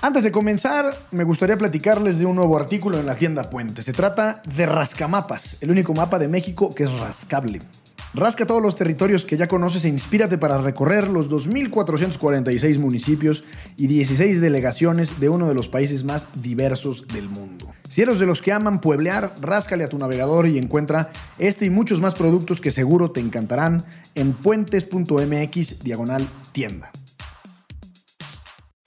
Antes de comenzar, me gustaría platicarles de un nuevo artículo en la tienda Puente. Se trata de Rascamapas, el único mapa de México que es rascable. Rasca todos los territorios que ya conoces e inspírate para recorrer los 2.446 municipios y 16 delegaciones de uno de los países más diversos del mundo. Si eres de los que aman pueblear, ráscale a tu navegador y encuentra este y muchos más productos que seguro te encantarán en puentes.mx diagonal tienda.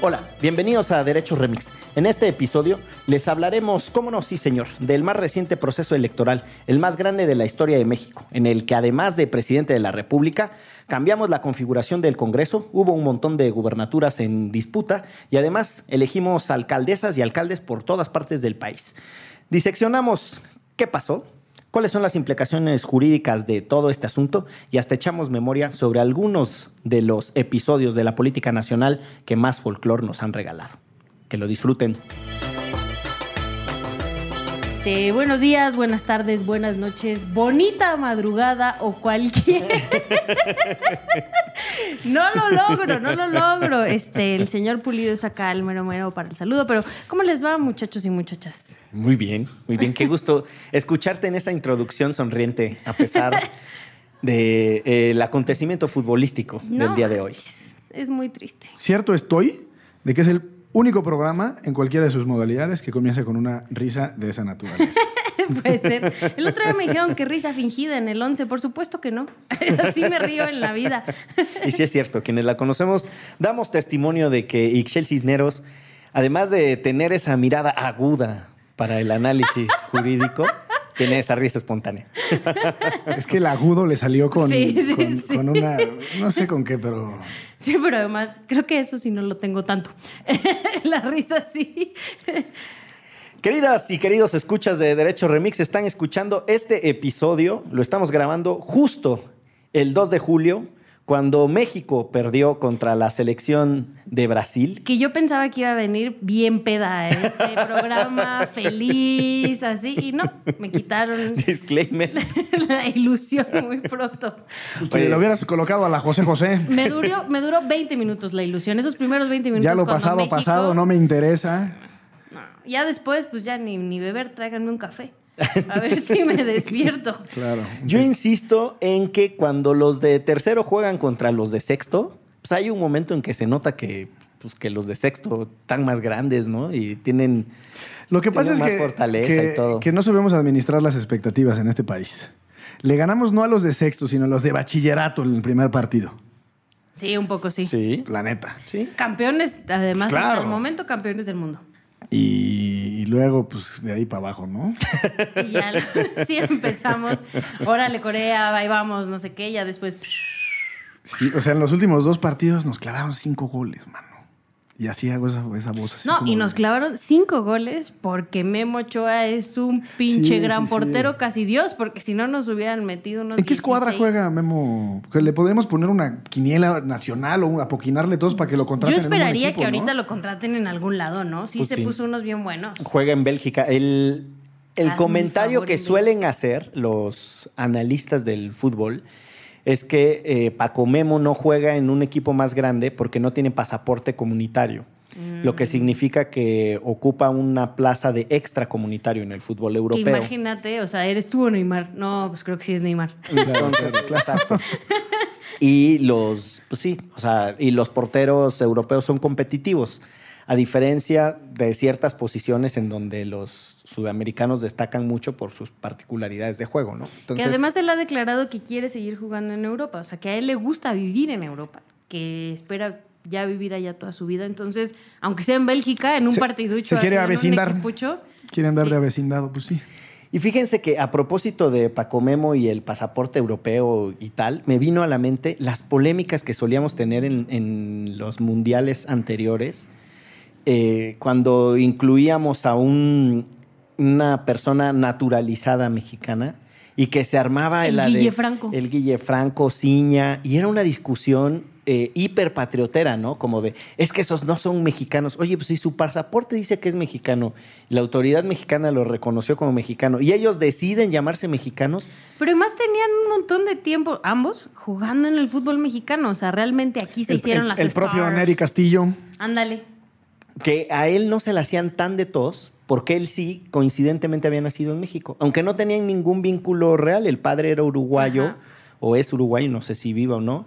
Hola, bienvenidos a Derecho Remix. En este episodio les hablaremos, cómo no, sí señor, del más reciente proceso electoral, el más grande de la historia de México, en el que además de presidente de la República, cambiamos la configuración del Congreso, hubo un montón de gubernaturas en disputa y además elegimos alcaldesas y alcaldes por todas partes del país. Diseccionamos qué pasó, cuáles son las implicaciones jurídicas de todo este asunto y hasta echamos memoria sobre algunos de los episodios de la política nacional que más folclore nos han regalado. Que lo disfruten. Este, buenos días, buenas tardes, buenas noches, bonita madrugada o cualquier. no lo logro, no lo logro. Este, el señor Pulido es acá el mero mero para el saludo, pero ¿cómo les va, muchachos y muchachas? Muy bien, muy bien. Qué gusto escucharte en esa introducción sonriente, a pesar del de, acontecimiento futbolístico del día de hoy. Es muy triste. Cierto estoy de que es el único programa en cualquiera de sus modalidades que comience con una risa de esa naturaleza. Puede ser. El otro día me dijeron que risa fingida en el 11. Por supuesto que no. Así me río en la vida. Y sí es cierto, quienes la conocemos damos testimonio de que Ixchel Cisneros, además de tener esa mirada aguda para el análisis jurídico, tiene esa risa espontánea. Es que el agudo le salió con, con, una. No sé con qué, pero. Sí, pero además, creo que eso sí no lo tengo tanto. La risa sí. Queridas y queridos escuchas de Derecho Remix, están escuchando este episodio. Lo estamos grabando justo el 2 de julio cuando México perdió contra la selección de Brasil. Que yo pensaba que iba a venir bien peda este programa, feliz, así, y no, me quitaron. Disclaimer. La, ilusión muy pronto. Oye, lo hubieras colocado a la José José. Me duró, me duró 20 minutos la ilusión, esos primeros 20 minutos. Ya lo pasado, pasado, no me interesa. ya después, pues ya ni, ni beber, tráiganme un café. A ver si me despierto. Claro. Yo insisto en que cuando los de tercero juegan contra los de sexto, pues hay un momento en que se nota que, pues, que los de sexto están más grandes, ¿no? Y tienen. Lo que pasa es más que, fortaleza que, y todo. que no sabemos administrar las expectativas en este país. Le ganamos no a los de sexto, sino a los de bachillerato en el primer partido. Sí, un poco sí. Sí. La neta. Sí. Campeones, además, Claro. hasta el momento campeones del mundo. Y, y luego, pues, de ahí para abajo, ¿no? Y ya sí empezamos. Órale, Corea, ahí vamos, no sé qué, ya después. Sí, o sea, en los últimos dos partidos nos clavaron cinco goles, mano. Y así hago esa, esa voz. Así No, como y de- nos clavaron cinco goles porque Memo Ochoa es un pinche Sí, gran sí, sí. portero, casi Dios, porque si no nos hubieran metido unos. ¿En qué escuadra 16. juega Memo? Que le podríamos poner una quiniela nacional o apoquinarle todos para que lo Yo contraten. en un buen esperaría equipo, que ¿no? ahorita lo contraten en algún lado, ¿no? Sí Pues se sí. puso unos bien buenos. Juega en Bélgica. El, el Hazme comentario que suelen hacer los analistas del fútbol es que eh, Paco Memo no juega en un equipo más grande porque no tiene pasaporte comunitario. Lo que Mm. significa que ocupa una plaza de extracomunitario en el fútbol Que europeo. imagínate, o sea, eres tú o Neymar. No, pues creo que sí es Neymar. Entonces, exacto. Y los, pues sí, o sea, y los porteros europeos son competitivos, a diferencia de ciertas posiciones en donde los sudamericanos destacan mucho por sus particularidades de juego, ¿no? que además él ha declarado que quiere seguir jugando en Europa, o sea, que a él le gusta vivir en Europa, que espera ya vivir allá toda su vida. Entonces, aunque sea en Bélgica, en un Se- partiducho, se quiere en un avecindar. Quieren dar sí. de avecindado, pues sí. Y fíjense que a propósito de Paco Memo y el pasaporte europeo y tal, me vino a la mente las polémicas que solíamos tener en, en los mundiales anteriores, eh, cuando incluíamos a un- una persona naturalizada mexicana y que se armaba El la Guille de- Franco. El Guille Franco, Ciña, y era una discusión eh, hiperpatriotera, ¿no? Como de, es que esos no son mexicanos. Oye, pues si su pasaporte dice que es mexicano, la autoridad mexicana lo reconoció como mexicano, y ellos deciden llamarse mexicanos, Pero además tenían un montón de tiempo, ambos, jugando en el fútbol mexicano. O sea, realmente aquí se El, hicieron el- las el propio. Neri Castillo. Ándale. Que a él no se le hacían tan de tos, porque él sí, coincidentemente, había nacido en México. Aunque no tenían ningún vínculo real, el padre era uruguayo, Ajá. o es uruguayo, no sé si viva o no,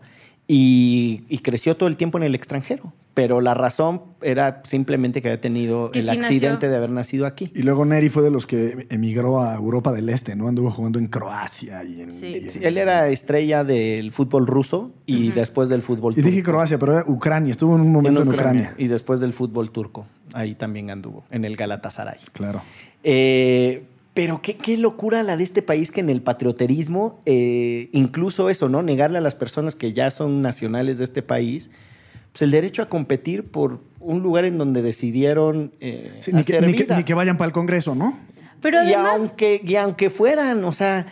y, y creció todo el tiempo en el extranjero. Pero la razón era simplemente que había tenido Que el sí accidente nació. de haber nacido aquí. Y luego Neri fue de los que emigró a Europa del Este, ¿no? Anduvo jugando en Croacia y en... Sí. y en- Sí, él era estrella del fútbol ruso y después del fútbol Y dije turco. Croacia, pero era Ucrania. Estuvo en un momento en, Ucrania. Y después del fútbol turco. Ahí también anduvo, en el Galatasaray. Claro. Eh, pero qué, qué locura la de este país que en el patrioterismo, eh, incluso eso, ¿no? Negarle a las personas que ya son nacionales de este país, pues el derecho a competir por un lugar en donde decidieron eh, Sí, ni, que, hacer ni que- vida. ni que vayan para el Congreso, ¿no? Pero y, además, aunque, y aunque fueran, o sea,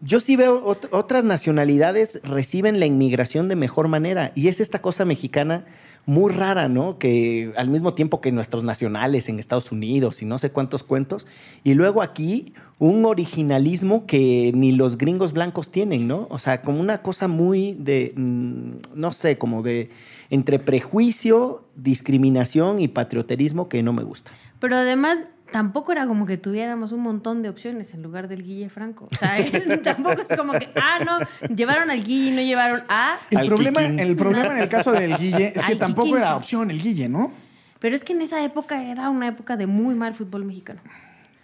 yo sí veo ot- otras nacionalidades reciben la inmigración de mejor manera. Y es esta cosa mexicana muy rara, ¿no? Que al mismo tiempo que nuestros nacionales en Estados Unidos y no sé cuántos cuentos, y luego aquí un originalismo que ni los gringos blancos tienen, ¿no? O sea, como una cosa muy de, mm, no sé, como de entre prejuicio, discriminación y patrioterismo que no me gusta. pero además tampoco era como que tuviéramos un montón de opciones en lugar del Guille Franco. O sea, tampoco es como que, ah, no, llevaron al Guille y no llevaron a... El Al problema, Kikín. el problema en el caso del Guille es que Al tampoco Kikín, era opción el Guille, ¿no? Pero es que en esa época era una época de muy mal fútbol mexicano.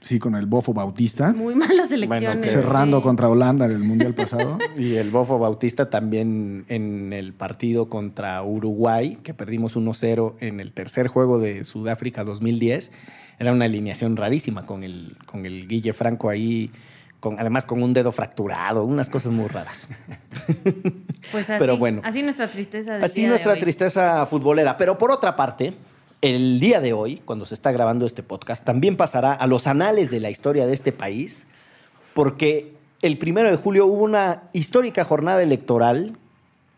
Sí, con el Bofo Bautista. Muy malas elecciones. que- cerrando sí. contra Holanda en el Mundial pasado. Y el Bofo Bautista también en el partido contra Uruguay, que perdimos 1-0 en el tercer juego de Sudáfrica 2010. Era una alineación rarísima con el, con el Guille Franco ahí, con, además con un dedo fracturado, unas cosas muy raras. Pues así, Pero bueno. así nuestra tristeza. del Así día de nuestra hoy. tristeza futbolera. Pero por otra parte, el día de hoy, cuando se está grabando este podcast, también pasará a los anales de la historia de este país, porque el primero de julio hubo una histórica jornada electoral,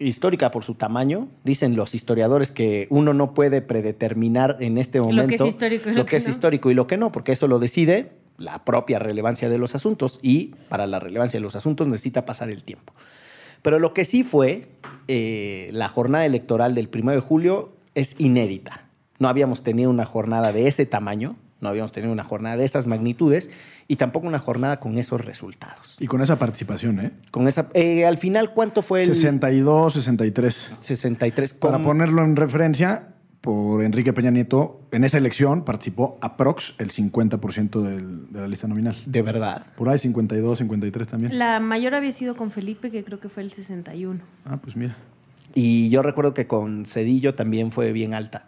histórica por su tamaño. Dicen los historiadores que uno no puede predeterminar en este Lo que momento es histórico y lo lo que que es no. histórico y lo que no, porque eso lo decide la propia relevancia de los asuntos y para la relevancia de los asuntos necesita pasar el tiempo. Pero lo que sí fue, eh, la jornada electoral del 1 de julio es inédita. No habíamos tenido una jornada de ese tamaño, no habíamos tenido una jornada de esas magnitudes y tampoco una jornada con esos resultados. Y con esa participación, ¿eh? Con esa, eh, al final, ¿cuánto fue el 62, 63. 63? Para Con- ponerlo en referencia, por Enrique Peña Nieto, en esa elección participó aprox el 50% del- de la lista nominal. De verdad. Por ahí 52, 53 también. La mayor había sido con Felipe, que creo que fue el 61. Ah, pues mira. Y yo recuerdo que con Cedillo también fue bien alta,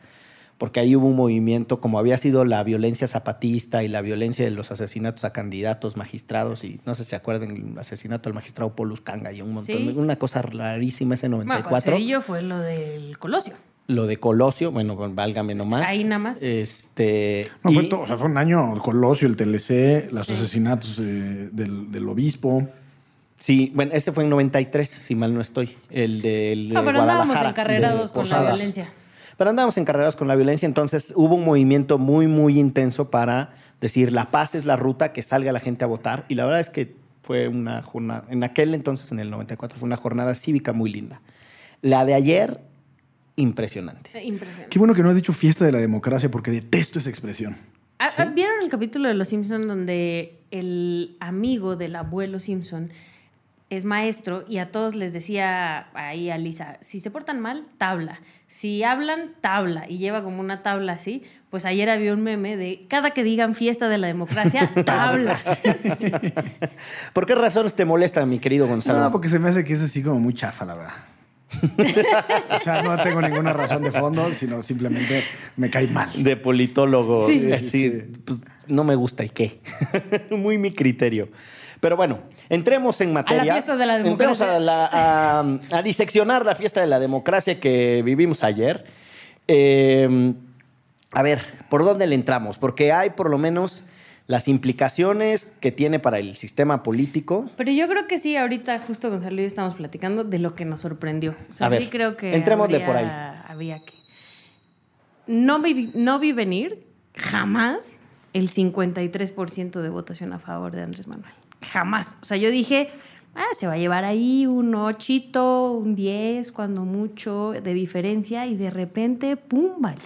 porque ahí hubo un movimiento, como había sido la violencia zapatista y la violencia de los asesinatos a candidatos, magistrados, y no sé si se acuerdan el asesinato al magistrado Polus Canga y un montón, Sí. de- una cosa rarísima ese Bueno, con 94. Cedillo fue lo del Colosio. lo de Colosio, bueno, bueno, válgame nomás. Ahí nada más. Este, No, fue, y- todo, o sea, fue un año el Colosio, el TLC, los Sí. asesinatos eh, del, del obispo. Sí, bueno, ese fue en 93, si mal no estoy, el del No, pero andábamos encarrerados de con la violencia. Pero andábamos encarregados con la violencia, entonces hubo un movimiento muy, muy intenso para decir la paz es la ruta, que salga la gente a votar. Y la verdad es que fue una jornada, en aquel entonces, en el 94, fue una jornada cívica muy linda. La de ayer, impresionante. Eh, Impresionante. Qué bueno que no has dicho fiesta de la democracia porque detesto esa expresión. Ah, ah, ¿Vieron el capítulo de Los Simpson donde el amigo del abuelo Simpson es maestro y a todos les decía ahí a Lisa, si se portan mal, tabla. Si hablan, tabla. Y lleva como una tabla así. Pues ayer había un meme de cada que digan fiesta de la democracia, tablas. ¿Por qué razones te molesta, mi querido Gonzalo? No, porque se me hace que es así como muy chafa, la verdad. o sea, no tengo ninguna razón de fondo, sino simplemente me cae mal. De politólogo. Sí, así, sí, sí. pues no me gusta y qué. Muy mi criterio. Pero bueno, entremos en materia. fiesta de la Entremos democracia. a, la- a- a diseccionar la fiesta de la democracia que vivimos ayer. Eh, a ver, ¿por dónde le entramos? Porque hay por lo menos las implicaciones que tiene para el sistema político. Pero yo creo que sí, ahorita justo Gonzalo y yo estamos platicando de lo que nos sorprendió. O sea, A ver, sí creo que habría- por ahí. Había que. No vi, no vi venir jamás el 53% de votación a favor de Andrés Manuel. Jamás. O sea, yo dije, ah, se va a llevar ahí un ochito, un 10, cuando mucho, de diferencia, y de repente, ¡pum! Vale.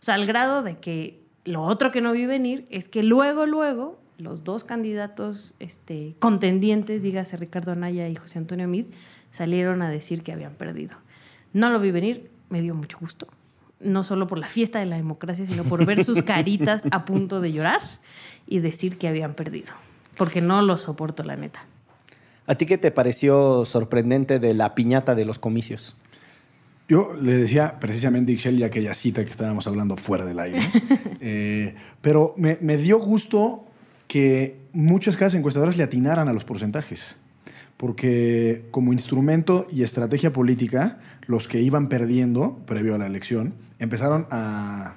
O sea, al grado de que lo otro que no vi venir es que luego, luego, los dos candidatos este, contendientes, dígase Ricardo Anaya y José Antonio Mid, salieron a decir que habían perdido. No lo vi venir, me dio mucho gusto. No solo por la fiesta de la democracia, sino por ver sus caritas a punto de llorar y decir que habían perdido. Porque no lo soporto, la neta. ¿A ti qué te pareció sorprendente de la piñata de los comicios? Yo le decía precisamente a Ixchel y aquella cita que estábamos hablando fuera del aire. Eh, pero me, me dio gusto que muchas casas encuestadoras le atinaran a los porcentajes. Porque como instrumento y estrategia política, los que iban perdiendo previo a la elección empezaron a,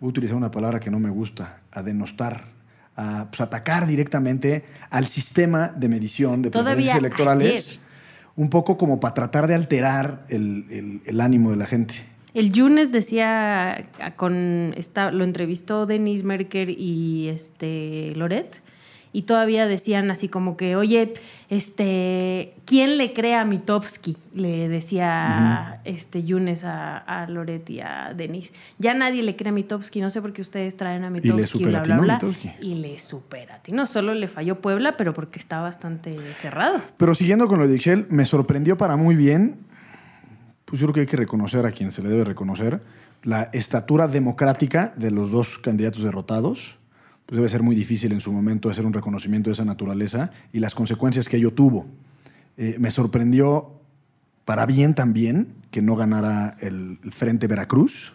voy a utilizar una palabra que no me gusta, a denostar, a pues, atacar directamente al sistema de medición de preferencias electorales ayer. un poco como para tratar de alterar el, el- el ánimo de la gente. El Yunes decía, con esta, lo entrevistó Denis Merker y este Loret, y todavía decían así como que, oye, este, ¿quién le cree a Mitofsky? Le decía este Yunes a, a Loret y a Denis. Ya nadie le cree a Mitofsky, no sé por qué ustedes traen a le Mitofsky, bla, bla, superatinó bla. Mitofsky. Y le supera. No solo le falló Puebla, pero porque está bastante cerrado. Pero siguiendo con lo de Ixchel, me sorprendió para muy bien, pues yo creo que hay que reconocer a quien se le debe reconocer, la estatura democrática de los dos candidatos derrotados. Pues debe ser muy difícil en su momento hacer un reconocimiento de esa naturaleza y las consecuencias que ello tuvo. Eh, me sorprendió para bien también que no ganara el, el Frente Veracruz.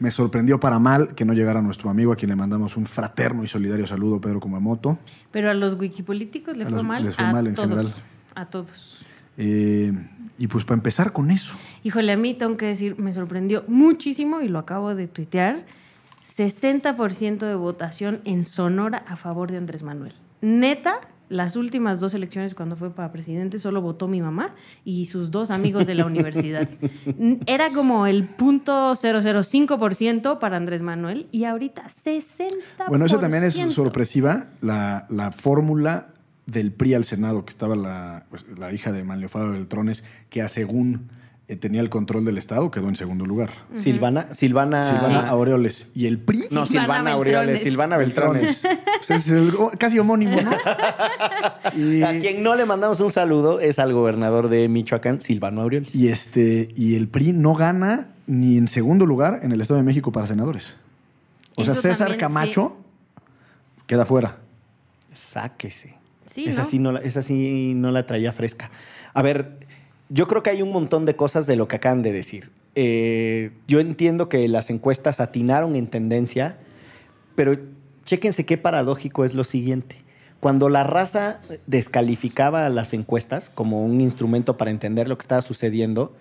Me sorprendió para mal que no llegara nuestro amigo, a quien le mandamos un fraterno y solidario saludo, Pedro Kumamoto. Pero a los wikipolíticos le A fue los- mal. les fue a mal en todos. general. A todos. Eh, y pues para empezar con eso. Híjole, a mí tengo que decir, me sorprendió muchísimo y lo acabo de tuitear. 60% de votación en Sonora a favor de Andrés Manuel. Neta, las últimas dos elecciones cuando fue para presidente solo votó mi mamá y sus dos amigos de la universidad. Era como el punto 005% para Andrés Manuel y ahorita 60%. Bueno, eso también es sorpresiva, la, la fórmula del PRI al Senado, que estaba la, pues, la hija de Manlio Fabio Beltrones, que a según tenía el control del Estado, quedó en segundo lugar. Silvana, Silvana, Silvana Aureoles. ¿Y el PRI? No, Silvana Silvana, Aureoles. Silvana Beltrones. Pues es el- casi homónimo, ¿no? Y, A quien no le mandamos un saludo es al gobernador de Michoacán, Silvano Aureoles. y este, y el PRI no gana ni en segundo lugar en el Estado de México para senadores. O sea, César también, Camacho queda fuera. Sáquese. Sí, esa, ¿no? sí no la, esa sí no la traía fresca. A ver, yo creo que hay un montón de cosas de lo que acaban de decir. Eh, yo entiendo que las encuestas atinaron en tendencia, pero chéquense qué paradójico es lo siguiente. Cuando la raza descalificaba las encuestas como un instrumento para entender lo que estaba sucediendo,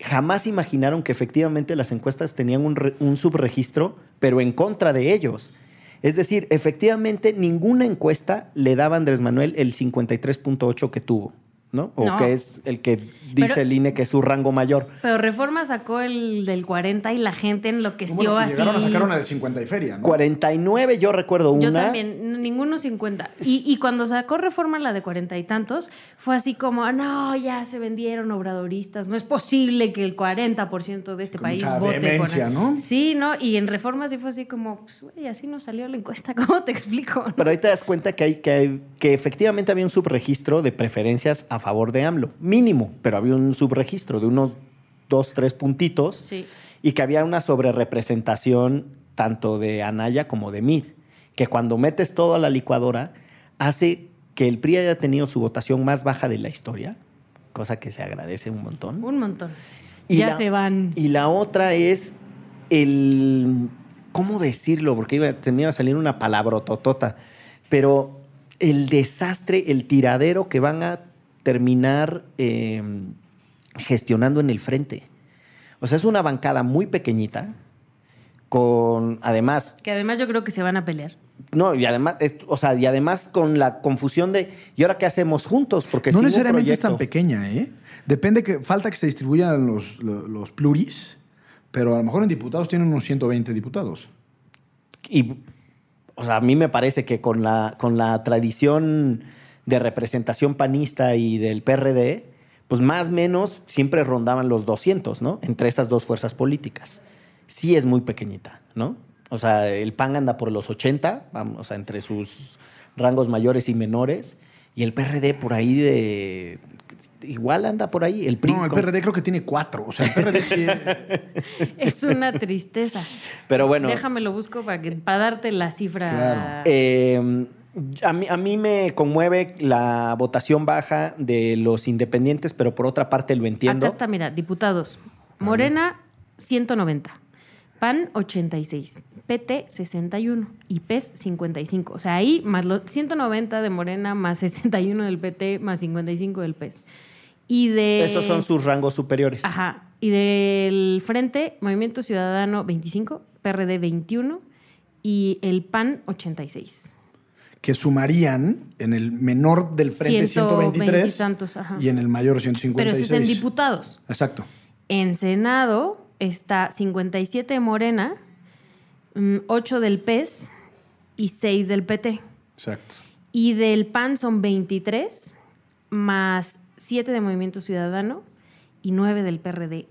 jamás imaginaron que efectivamente las encuestas tenían un, un subregistro, pero en contra de ellos. Es decir, efectivamente ninguna encuesta le daba a Andrés Manuel el 53.8 que tuvo, ¿no? O No. que es el que dice Pero- el INE que es su rango mayor. Pero Reforma sacó el del 40 y la gente enloqueció Bueno, así. llegaron a sacar una de 50 y feria, ¿no? 49 yo recuerdo una. Yo también, ninguno 50. Y, y cuando sacó reforma la de cuarenta y tantos, fue así como, no, ya se vendieron obradoristas, no es posible que el 40% de este Con país mucha vote vehemencia, con... ¿no? Sí, ¿no? Y en reforma sí fue así como, pues, güey, así nos salió la encuesta, ¿cómo te explico? Pero ahí te das cuenta que, hay, que, hay- que efectivamente había un subregistro de preferencias a favor de AMLO. Mínimo, pero había un subregistro de unos dos, tres puntitos. Sí. y que había una sobrerepresentación tanto de Anaya como de Mid, que cuando metes todo a la licuadora hace que el PRI haya tenido su votación más baja de la historia, cosa que se agradece un montón. Un montón. Y ya la- se van. Y la otra es el... ¿Cómo decirlo? Porque iba, se me iba a salir una palabrototota, pero el desastre, el tiradero que van a terminar eh, gestionando en el frente. O sea, es una bancada muy pequeñita, con, además, Que además yo creo que se van a pelear. no, y además, es- o sea, y además con la confusión de, ¿y ahora qué hacemos juntos? Porque no necesariamente es tan pequeña, ¿eh? Depende que falta que se distribuyan los, los, los pluris, pero a lo mejor en diputados tienen unos 120 diputados. Y, o sea, a mí me parece que con la, con la tradición de representación panista y del PRD, pues más o menos siempre rondaban los 200, ¿no? Entre esas dos fuerzas políticas. Sí es muy pequeñita, ¿no? O sea, el PAN anda por los 80, vamos, o sea, entre sus rangos mayores y menores, y el PRD por ahí de... Igual anda por ahí, el PRI. No, el con- PRD creo que tiene cuatro. O sea, el PRD sí. Es una tristeza. Pero bueno, Déjame lo busco para, que, para darte la cifra. Claro. Eh, a, mí, a mí me conmueve la votación baja de los independientes, pero por otra parte lo entiendo. Acá está, mira, diputados. Morena, 190. PAN, 86. PT, 61. Y PES, 55. O sea, ahí más los 190 de Morena, más 61 del PT, más 55 del PES. Y de... Esos son sus rangos superiores. Ajá. Y del Frente, Movimiento Ciudadano, 25. PRD, 21. Y el PAN, 86. Que sumarían en el menor del frente 120 y 123 tantos, ajá. y en el mayor Pero 156. ese es en diputados. Exacto. En Senado está 57 de Morena, 8 del PES y 6 del PT. Exacto. Y del PAN son 23, más 7 de Movimiento Ciudadano y 9 del PRD.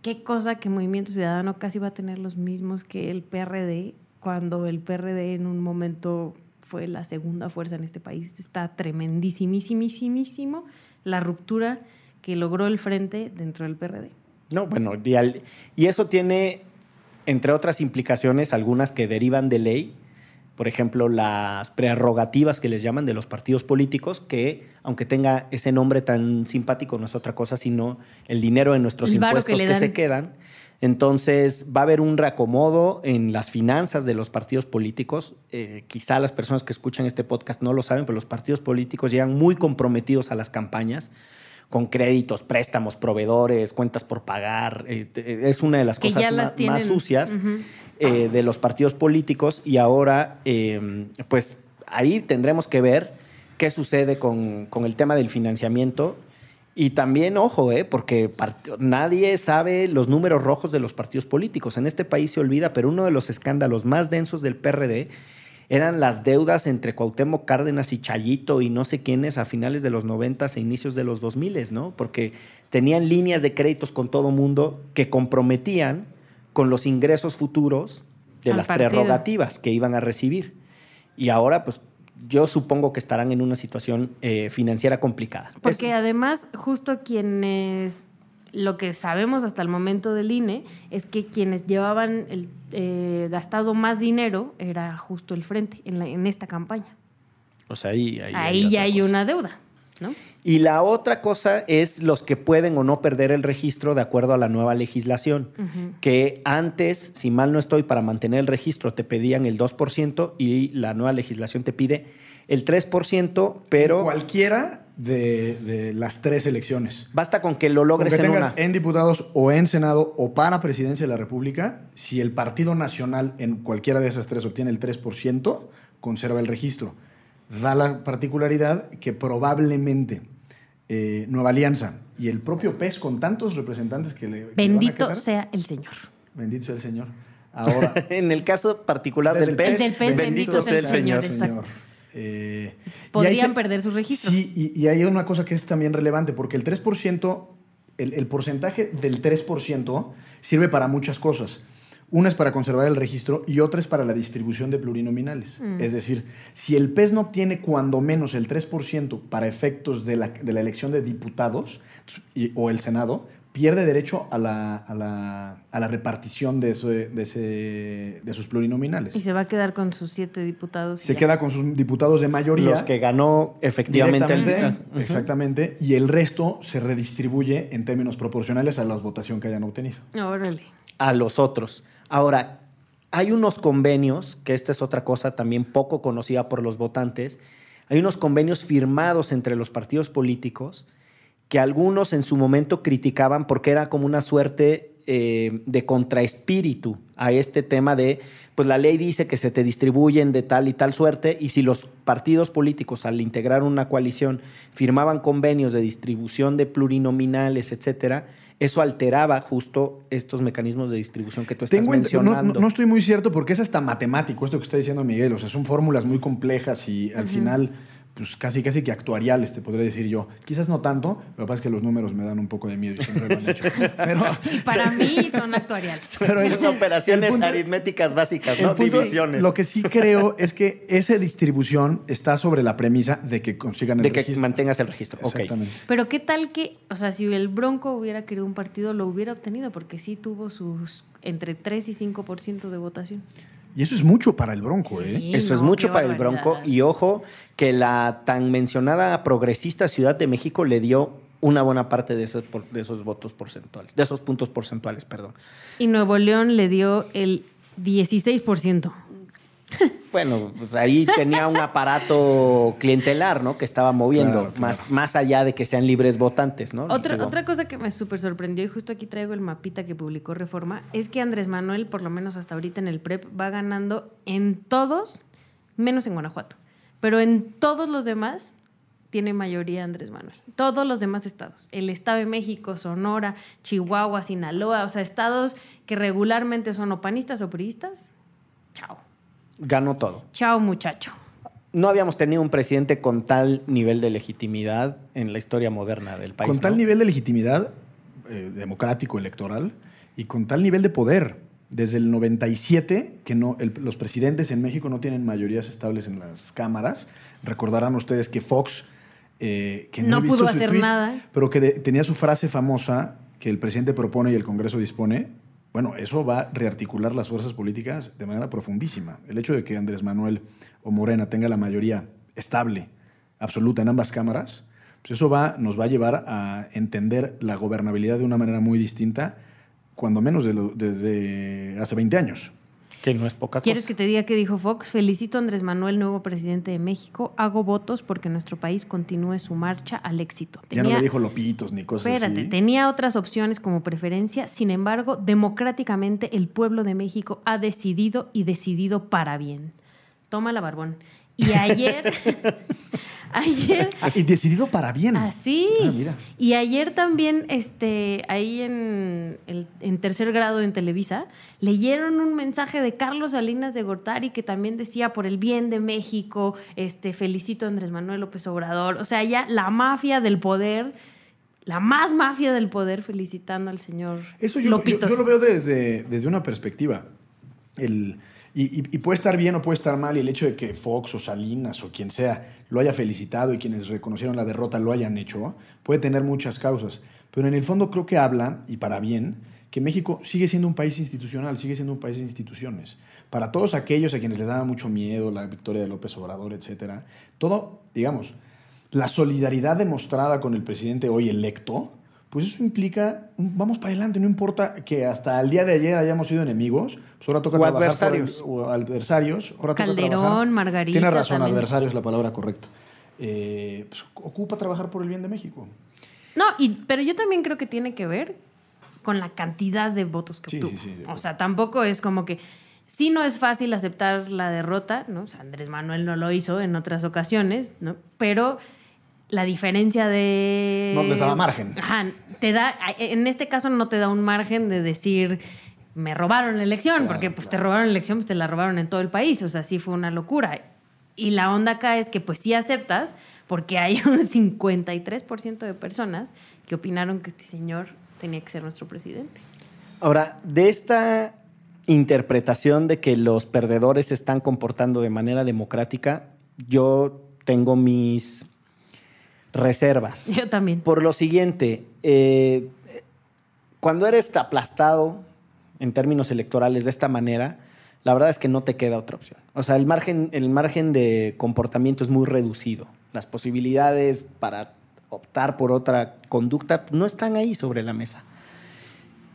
Qué cosa que Movimiento Ciudadano casi va a tener los mismos que el PRD, cuando el PRD en un momento fue la segunda fuerza en este país. Está tremendísimísimísimo la ruptura que logró el frente dentro del PRD. No, bueno, y, al- y eso tiene, entre otras implicaciones, algunas que derivan de ley. Por ejemplo, las prerrogativas que les llaman de los partidos políticos, que aunque tenga ese nombre tan simpático, no es otra cosa sino el dinero de nuestros El varo que impuestos que, se quedan. Entonces va a haber un reacomodo en las finanzas de los partidos políticos. Eh, quizá las personas que escuchan este podcast no lo saben, pero los partidos políticos llegan muy comprometidos a las campañas con créditos, préstamos, proveedores, cuentas por pagar. Eh, eh, es una de las Que cosas las más, sucias eh, de los partidos políticos y ahora, pues ahí tendremos que ver qué sucede con, con el tema del financiamiento. Y también, ojo, eh, porque nadie sabe los números rojos de los partidos políticos. En este país se olvida, pero uno de los escándalos más densos del PRD eran las deudas entre Cuauhtémoc Cárdenas y Chayito y no sé quiénes a finales de los 90 e inicios de los 2000, ¿no? Porque tenían líneas de créditos con todo mundo que comprometían con los ingresos futuros de Al las partido. prerrogativas que iban a recibir. Y ahora, pues, yo supongo que estarán en una situación eh, financiera complicada. Porque Es- además, justo quienes, lo que sabemos hasta el momento del INE, es que quienes llevaban el eh, gastado más dinero era justo el frente en, la- en esta campaña. o sea, ahí, ahí, Ahí, otra ya hay cosa. una deuda, ¿no? Y la otra cosa es los que pueden o no perder el registro de acuerdo a la nueva legislación. Que antes, si mal no estoy, para mantener el registro te pedían el 2% y la nueva legislación te pide el 3%, pero Cualquiera de, de las tres elecciones. basta con que lo logres que en una. en diputados o en Senado o para presidencia de la República, si el Partido Nacional en cualquiera de esas tres obtiene el 3%, conserva el registro. Da la particularidad que probablemente eh, Nueva Alianza y el propio PES con tantos representantes que le... que le van a Bendito sea el Señor. Bendito sea el Señor. Ahora... en el caso particular del PES, PES, Desde el PES, bendito sea el Señor, exacto. Eh, Podrían se- perder su registro. Sí, y, y hay una cosa que es también relevante, porque el 3%, el, el porcentaje del 3% sirve para muchas cosas. Una es para conservar el registro y otra es para la distribución de plurinominales. Mm. Es decir, si el PES no obtiene cuando menos el 3% para efectos de la, de la elección de diputados y- o el Senado, pierde derecho a la, a la, a la repartición de, ese- de, ese- de sus plurinominales. Y se va a quedar con sus siete diputados. y Se ya. queda con sus diputados de mayoría. los que ganó efectivamente el- exactamente, y el resto se redistribuye en términos proporcionales a la votación que hayan obtenido. Órale. a los otros. Ahora, hay unos convenios, que esta es otra cosa también poco conocida por los votantes, hay unos convenios firmados entre los partidos políticos que algunos en su momento criticaban porque era como una suerte eh, de contraespíritu a este tema de, pues la ley dice que se te distribuyen de tal y tal suerte, y si los partidos políticos al integrar una coalición firmaban convenios de distribución de plurinominales, etcétera, eso alteraba justo estos mecanismos de distribución que tú estás Tengo mencionando. No, no estoy muy cierto porque es hasta matemático esto que está diciendo Miguel. O sea, son fórmulas muy complejas y al final, pues casi casi que actuariales, te podría decir yo. Quizás no tanto, lo que pasa es que los números me dan un poco de miedo y siempre lo han hecho. Pero, Y para mí son actuariales. Pero son operaciones punto- aritméticas básicas, ¿no? punto- Divisiones. Lo que sí creo es que esa distribución está sobre la premisa de que consigan el de que registro. mantengas el registro. Exactamente. Pero qué tal que, o sea, si el Bronco hubiera querido un partido, lo hubiera obtenido, porque sí tuvo sus entre 3 y 5% de votación. Y eso es mucho para el Bronco, ¿eh? Eso es mucho para el. Bronco. Y ojo, que la tan mencionada progresista Ciudad de México le dio una buena parte de esos, por- de esos votos porcentuales, de esos puntos porcentuales, perdón. Y Nuevo León le dio el 16%. Bueno, pues ahí tenía un aparato clientelar, ¿no? Que estaba moviendo, Claro, claro. Más, más allá de que sean libres votantes, ¿no? Otra, Digo, otra cosa que me súper sorprendió, y justo aquí traigo el mapita que publicó Reforma, es que Andrés Manuel, por lo menos hasta ahorita en el PREP, va ganando en todos, menos en Guanajuato. Pero en todos los demás tiene mayoría Andrés Manuel. Todos los demás estados. El Estado de México, Sonora, Chihuahua, Sinaloa, o sea, estados que regularmente son o panistas o priistas. Chao. Ganó todo. Chao, muchacho. No habíamos tenido un presidente con tal nivel de legitimidad en la historia moderna del país. con tal ¿no? nivel de legitimidad eh, democrático electoral y con tal nivel de poder. Desde el 97, que no, el- los presidentes en México no tienen mayorías estables en las cámaras. Recordarán ustedes que Fox, eh, que no, No he visto pudo su hacer tweet, nada. pero que de- tenía su frase famosa que el presidente propone y el Congreso dispone. Bueno, eso va a rearticular las fuerzas políticas de manera profundísima. El hecho de que Andrés Manuel o Morena tenga la mayoría estable, absoluta en ambas cámaras, pues eso va, nos va a llevar a entender la gobernabilidad de una manera muy distinta, cuando menos desde hace 20 años. Que no es poca cosa. ¿Quieres que te diga qué dijo Fox? Felicito a Andrés Manuel, nuevo presidente de México. Hago votos porque nuestro país continúe su marcha al éxito. Ya no le dijo lopitos ni cosas Espérate, así. tenía otras opciones como preferencia. Sin embargo, democráticamente el pueblo de México ha decidido y decidido para bien. Toma la barbón. Y ayer, ayer, y decidido para bien. así. Ah, mira. Y ayer también, este, ahí en, el, en tercer grado en Televisa, leyeron un mensaje de Carlos Salinas de Gortari que también decía por el bien de México, este, felicito a Andrés Manuel López Obrador. O sea, ya la mafia del poder, la más mafia del poder, felicitando al señor Eso yo, yo, yo lo veo desde, desde una perspectiva. El, y, puede estar bien o puede estar mal, y el hecho de que Fox o Salinas o quien sea lo haya felicitado y quienes reconocieron la derrota lo hayan hecho, puede tener muchas causas. Pero en el fondo creo que habla, y para bien, que México sigue siendo un país institucional, sigue siendo un país de instituciones. Para todos aquellos a quienes les daba mucho miedo la victoria de López Obrador, etcétera, todo, digamos, la solidaridad demostrada con el presidente hoy electo, pues eso implica, un- vamos para adelante, no importa que hasta el día de ayer hayamos sido enemigos, pues ahora toca O trabajar por adversarios. el- o adversarios. Ahora toca Calderón, trabajar- Margarita Tiene razón, también. adversario es la palabra correcta. Eh, pues, ocupa trabajar por el bien de México. No, y, pero yo también creo que tiene que ver con la cantidad de votos que Sí, obtuvo. sí, sí, o sea, tampoco es como que sí no es fácil aceptar la derrota, ¿no? O sea, Andrés Manuel no lo hizo en otras ocasiones, ¿no? Pero la diferencia de No les daba margen. Ajá, te da en este caso no te da un margen de decir me robaron la elección, Claro, porque pues te robaron la elección, pues te la robaron en todo el país, o sea, sí fue una locura. Y la onda acá es que pues sí aceptas, porque hay un 53% de personas que opinaron que este señor tenía que ser nuestro presidente. Ahora, de esta interpretación de que los perdedores se están comportando de manera democrática, yo tengo mis reservas. Yo también. Por lo siguiente, eh, cuando eres aplastado en términos electorales de esta manera, la verdad es que no te queda otra opción. O sea, el margen, el margen de comportamiento es muy reducido. Las posibilidades para optar por otra conducta no están ahí sobre la mesa.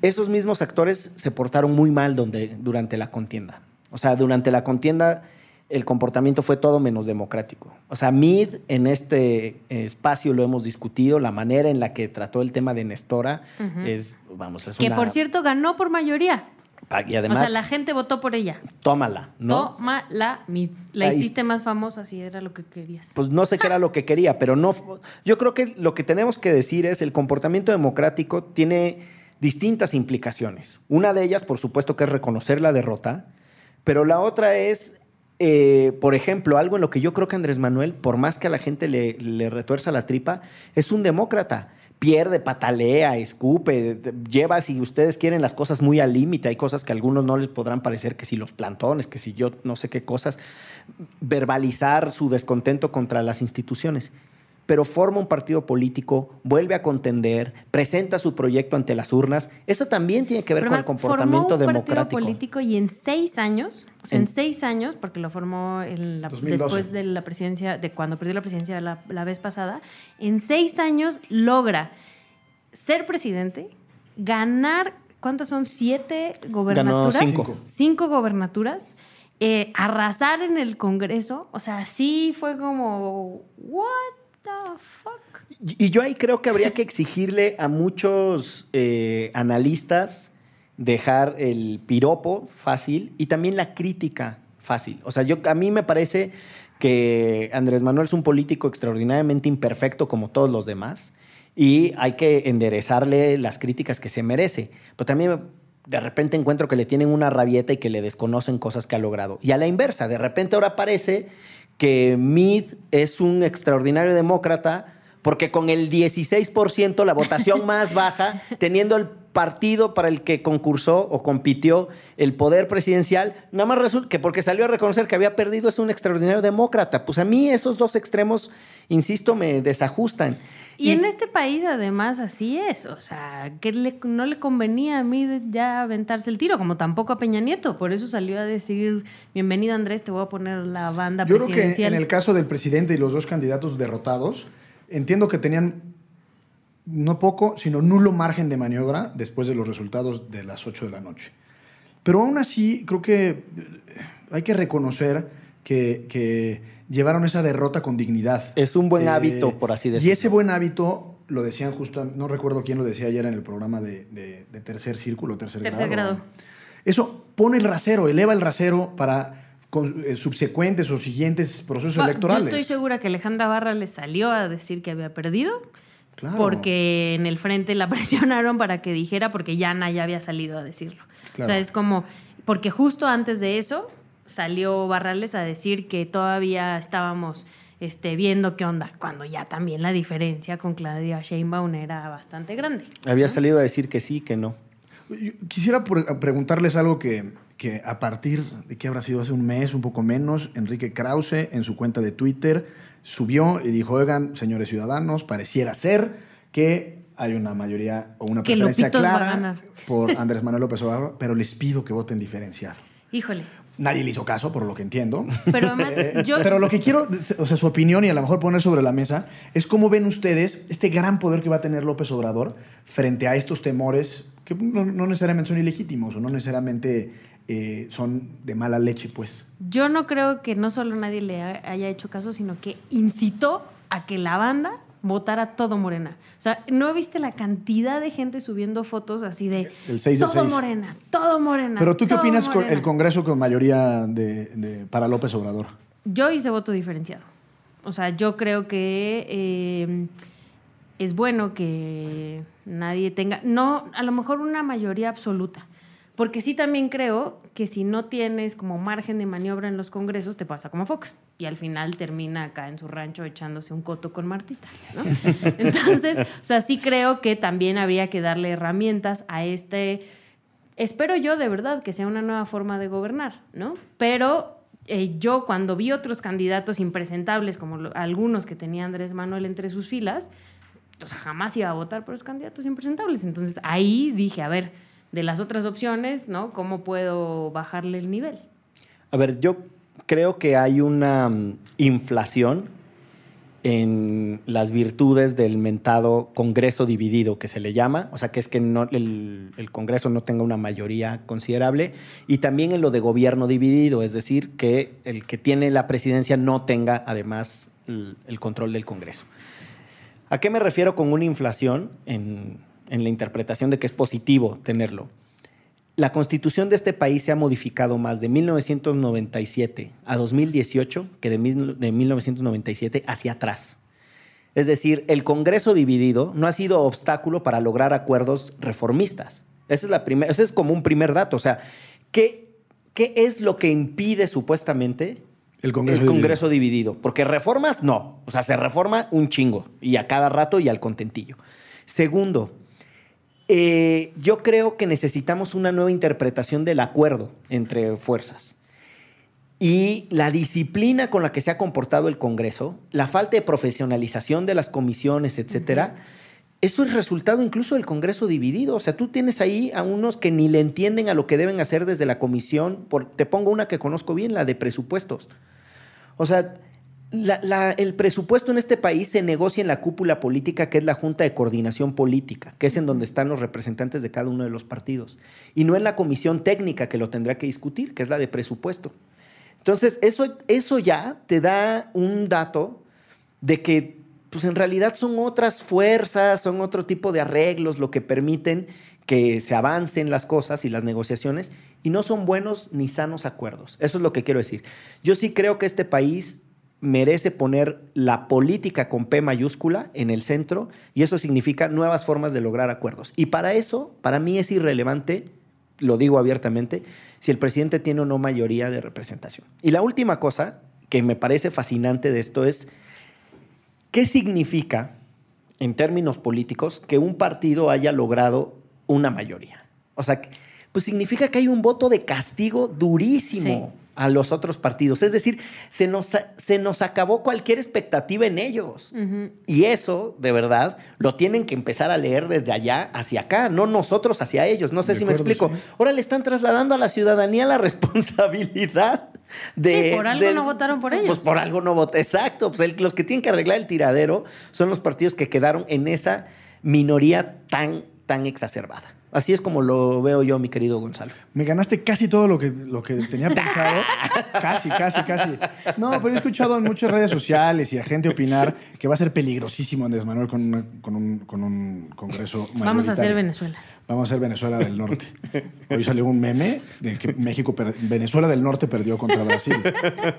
Esos mismos actores se portaron muy mal donde, durante la contienda. O sea, durante la contienda el comportamiento fue todo menos democrático. O sea, Mid en este espacio lo hemos discutido, la manera en la que trató el tema de Nestora es, vamos, es que por cierto ganó por mayoría. Y además, o sea, la gente votó por ella. Tómala, ¿no? Tómala, Mid. La hiciste más famosa si era lo que querías. Pues no sé qué era lo que quería, pero no. Yo creo que lo que tenemos que decir es el comportamiento democrático tiene distintas implicaciones. Una de ellas, por supuesto, que es reconocer la derrota, pero la otra es eh, por ejemplo, algo en lo que yo creo que Andrés Manuel, por más que a la gente le, le retuerza la tripa, es un demócrata. Pierde, patalea, escupe, lleva, si ustedes quieren, las cosas muy al límite. Hay cosas que a algunos no les podrán parecer, que si los plantones, que si yo no sé qué cosas, verbalizar su descontento contra las instituciones pero forma un partido político, vuelve a contender, presenta su proyecto ante las urnas. Eso también tiene que ver con el comportamiento formó un democrático. partido político y en seis años, o sea, en, seis años, porque lo formó después de la presidencia, de cuando perdió la presidencia la, la vez pasada, en seis años logra ser presidente, ganar, ¿cuántas son? Siete gobernaturas. Ganó cinco. Cinco gobernaturas. Eh, arrasar en el Congreso, o sea, sí fue como, ¿what? Y yo ahí creo que habría que exigirle a muchos eh, analistas dejar el piropo fácil y también la crítica fácil. O sea, yo, a mí me parece que Andrés Manuel es un político extraordinariamente imperfecto como todos los demás y hay que enderezarle las críticas que se merece. Pero también de repente encuentro que le tienen una rabieta y que le desconocen cosas que ha logrado. Y a la inversa, de repente ahora parece que Mead es un extraordinario demócrata porque con el 16%, la votación más baja, teniendo el partido para el que concursó o compitió el poder presidencial, nada más resulta que porque salió a reconocer que había perdido es un extraordinario demócrata. Pues a mí esos dos extremos, insisto, me desajustan. Y, en este país además así es, o sea, que no le convenía a mí ya aventarse el tiro, como tampoco a Peña Nieto, por eso salió a decir, bienvenido Andrés, te voy a poner la banda Yo presidencial. creo que en el caso del presidente y los dos candidatos derrotados, entiendo que tenían no poco, sino nulo margen de maniobra después de los resultados de las 8 de la noche. Pero aún así, creo que eh, hay que reconocer que, llevaron esa derrota con dignidad. Es un buen eh, hábito, por así decirlo. Y ese buen hábito, lo decían justo, no recuerdo quién lo decía ayer en el programa de, tercer círculo, tercer, tercer grado. Eso pone el rasero, eleva el rasero para con, eh, subsecuentes o siguientes procesos electorales. Yo estoy segura que Alejandra Barra le salió a decir que había perdido. Porque en el frente la presionaron para que dijera, porque Yana ya había salido a decirlo. O sea, es como, porque justo antes de eso salió Barrales a decir que todavía estábamos este, viendo qué onda, cuando ya también la diferencia con Claudia Sheinbaum era bastante grande. Había salido a decir que sí, que no. Quisiera preguntarles algo que, que a partir de que habrá sido hace un mes, un poco menos, Enrique Krause en su cuenta de Twitter subió y dijo, oigan, señores ciudadanos, pareciera ser que hay una mayoría o una preferencia clara por Andrés Manuel López Obrador, pero les pido que voten diferenciado. Híjole. Nadie le hizo caso, por lo que entiendo. Pero además, eh, yo... Pero lo que quiero, o sea, su opinión y a lo mejor poner sobre la mesa es cómo ven ustedes este gran poder que va a tener López Obrador frente a estos temores que no, no necesariamente son ilegítimos o no necesariamente eh, son de mala leche, pues. Yo no creo que no solo nadie le haya hecho caso, sino que incitó a que la banda votara todo Morena. O sea, ¿no viste la cantidad de gente subiendo fotos así de todo Morena, todo Morena? Pero tú qué opinas con el Congreso con mayoría de, para López Obrador? Yo hice voto diferenciado. O sea, yo creo que eh, es bueno que nadie tenga, no, a lo mejor una mayoría absoluta, porque sí también creo que si no tienes como margen de maniobra en los congresos, te pasa como Fox. Y al final termina acá en su rancho echándose un coto con Martita. ¿no? Entonces, o sea, sí creo que también habría que darle herramientas a este. Espero yo de verdad que sea una nueva forma de gobernar, ¿no? Pero eh, yo cuando vi otros candidatos impresentables, como algunos que tenía Andrés Manuel entre sus filas, o sea, jamás iba a votar por los candidatos impresentables. Entonces ahí dije, a ver, de las otras opciones, ¿no? ¿Cómo puedo bajarle el nivel? A ver, yo creo que hay una mm, inflación en las virtudes del mentado Congreso dividido, que se le llama, o sea, que es que el, Congreso no tenga una mayoría considerable, y también en lo de gobierno dividido, es decir, que el que tiene la presidencia no tenga además el, control del Congreso. ¿A qué me refiero con una inflación en, en la interpretación de que es positivo tenerlo? La constitución de este país se ha modificado más de 1997 a 2018 que de, 1997 hacia atrás. Es decir, el Congreso dividido no ha sido obstáculo para lograr acuerdos reformistas. Ese es, la ese es como un primer dato. O sea, ¿qué, ¿qué es lo que impide supuestamente el Congreso, el Congreso dividido. Porque reformas, no. O sea, se reforma un chingo y a cada rato y al contentillo. Segundo, eh, yo creo que necesitamos una nueva interpretación del acuerdo entre fuerzas. Y la disciplina con la que se ha comportado el Congreso, la falta de profesionalización de las comisiones, etcétera, eso es resultado incluso del Congreso dividido. O sea, tú tienes ahí a unos que ni le entienden a lo que deben hacer desde la comisión. te pongo una que conozco bien, la de presupuestos. O sea, el presupuesto en este país se negocia en la cúpula política, que es la Junta de Coordinación Política, que es en donde están los representantes de cada uno de los partidos, y no en la comisión técnica que lo tendrá que discutir, que es la de presupuesto. Entonces, eso, eso ya te da un dato de que, pues en realidad son otras fuerzas, son otro tipo de arreglos lo que permiten que se avancen las cosas y las negociaciones, y no son buenos ni sanos acuerdos. Eso es lo que quiero decir. Yo sí creo que este país merece poner la política con P mayúscula en el centro y eso significa nuevas formas de lograr acuerdos. Y para eso, para mí es irrelevante, lo digo abiertamente, si el presidente tiene o no mayoría de representación. Y la última cosa que me parece fascinante de esto es, ¿qué significa en términos políticos que un partido haya logrado una mayoría? O sea, pues significa que hay un voto de castigo durísimo a los otros partidos. Es decir, se nos, se nos acabó cualquier expectativa en ellos. Y eso, de verdad, lo tienen que empezar a leer desde allá hacia acá, no nosotros hacia ellos. No sé si me explico. Ahora le están trasladando a la ciudadanía la responsabilidad de... Sí, por algo no votaron por ellos. Pues por algo no votaron. Exacto. Pues los que tienen que arreglar el tiradero son los partidos que quedaron en esa minoría tan, tan exacerbada. Así es como lo veo yo, mi querido Gonzalo. Me ganaste casi todo lo que, lo que tenía pensado. casi, casi, casi. No, pero he escuchado en muchas redes sociales y a gente opinar que va a ser peligrosísimo Andrés Manuel con, un, con un congreso Vamos a hacer Venezuela. Vamos a ser Venezuela del Norte. Hoy salió un meme de que México, Venezuela del Norte perdió contra Brasil.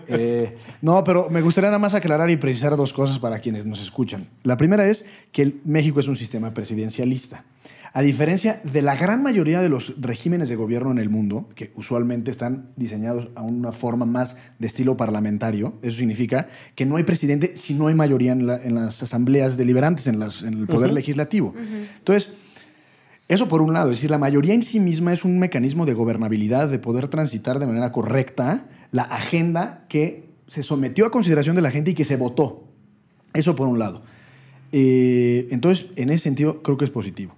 Eh, no, pero me gustaría nada más aclarar y precisar dos cosas para quienes nos escuchan. La primera es que México es un sistema presidencialista. A diferencia de la gran mayoría de los regímenes de gobierno en el mundo, que usualmente están diseñados a una forma más de estilo parlamentario, eso significa que no hay presidente si no hay mayoría en, las asambleas deliberantes, en, el poder legislativo. Entonces, eso por un lado, es decir, la mayoría en sí misma es un mecanismo de gobernabilidad, de poder transitar de manera correcta la agenda que se sometió a consideración de la gente y que se votó. Eso por un lado. Eh, entonces, en ese sentido, creo que es positivo.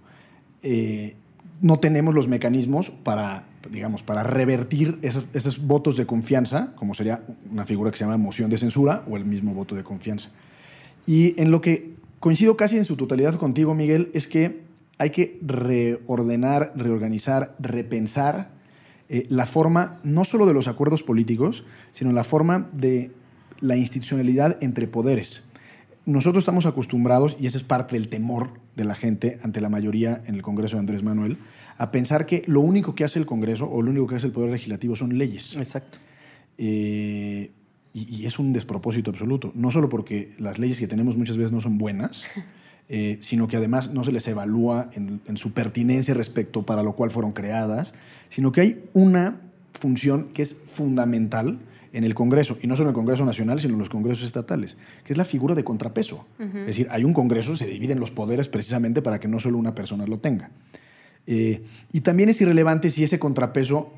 Eh, no tenemos los mecanismos para, digamos, para revertir esos, votos de confianza, como sería una figura que se llama moción de censura o el mismo voto de confianza. Y en lo que coincido casi en su totalidad contigo, Miguel, es que hay que reordenar, reorganizar, repensar eh, la forma no solo de los acuerdos políticos, sino la forma de la institucionalidad entre poderes nosotros estamos acostumbrados, y ese es parte del temor de la gente ante la mayoría en el Congreso de Andrés Manuel, a pensar que lo único que hace el Congreso o lo único que hace el Poder Legislativo son leyes. Exacto. Eh, y, es un despropósito absoluto. No solo porque las leyes que tenemos muchas veces no son buenas, eh, sino que además no se les evalúa en, en su pertinencia respecto para lo cual fueron creadas, sino que hay una función que es fundamental en el Congreso, y no solo en el Congreso Nacional, sino en los Congresos estatales, que es la figura de contrapeso. Es decir, hay un Congreso, se dividen los poderes precisamente para que no solo una persona lo tenga. Eh, y también es irrelevante si ese contrapeso,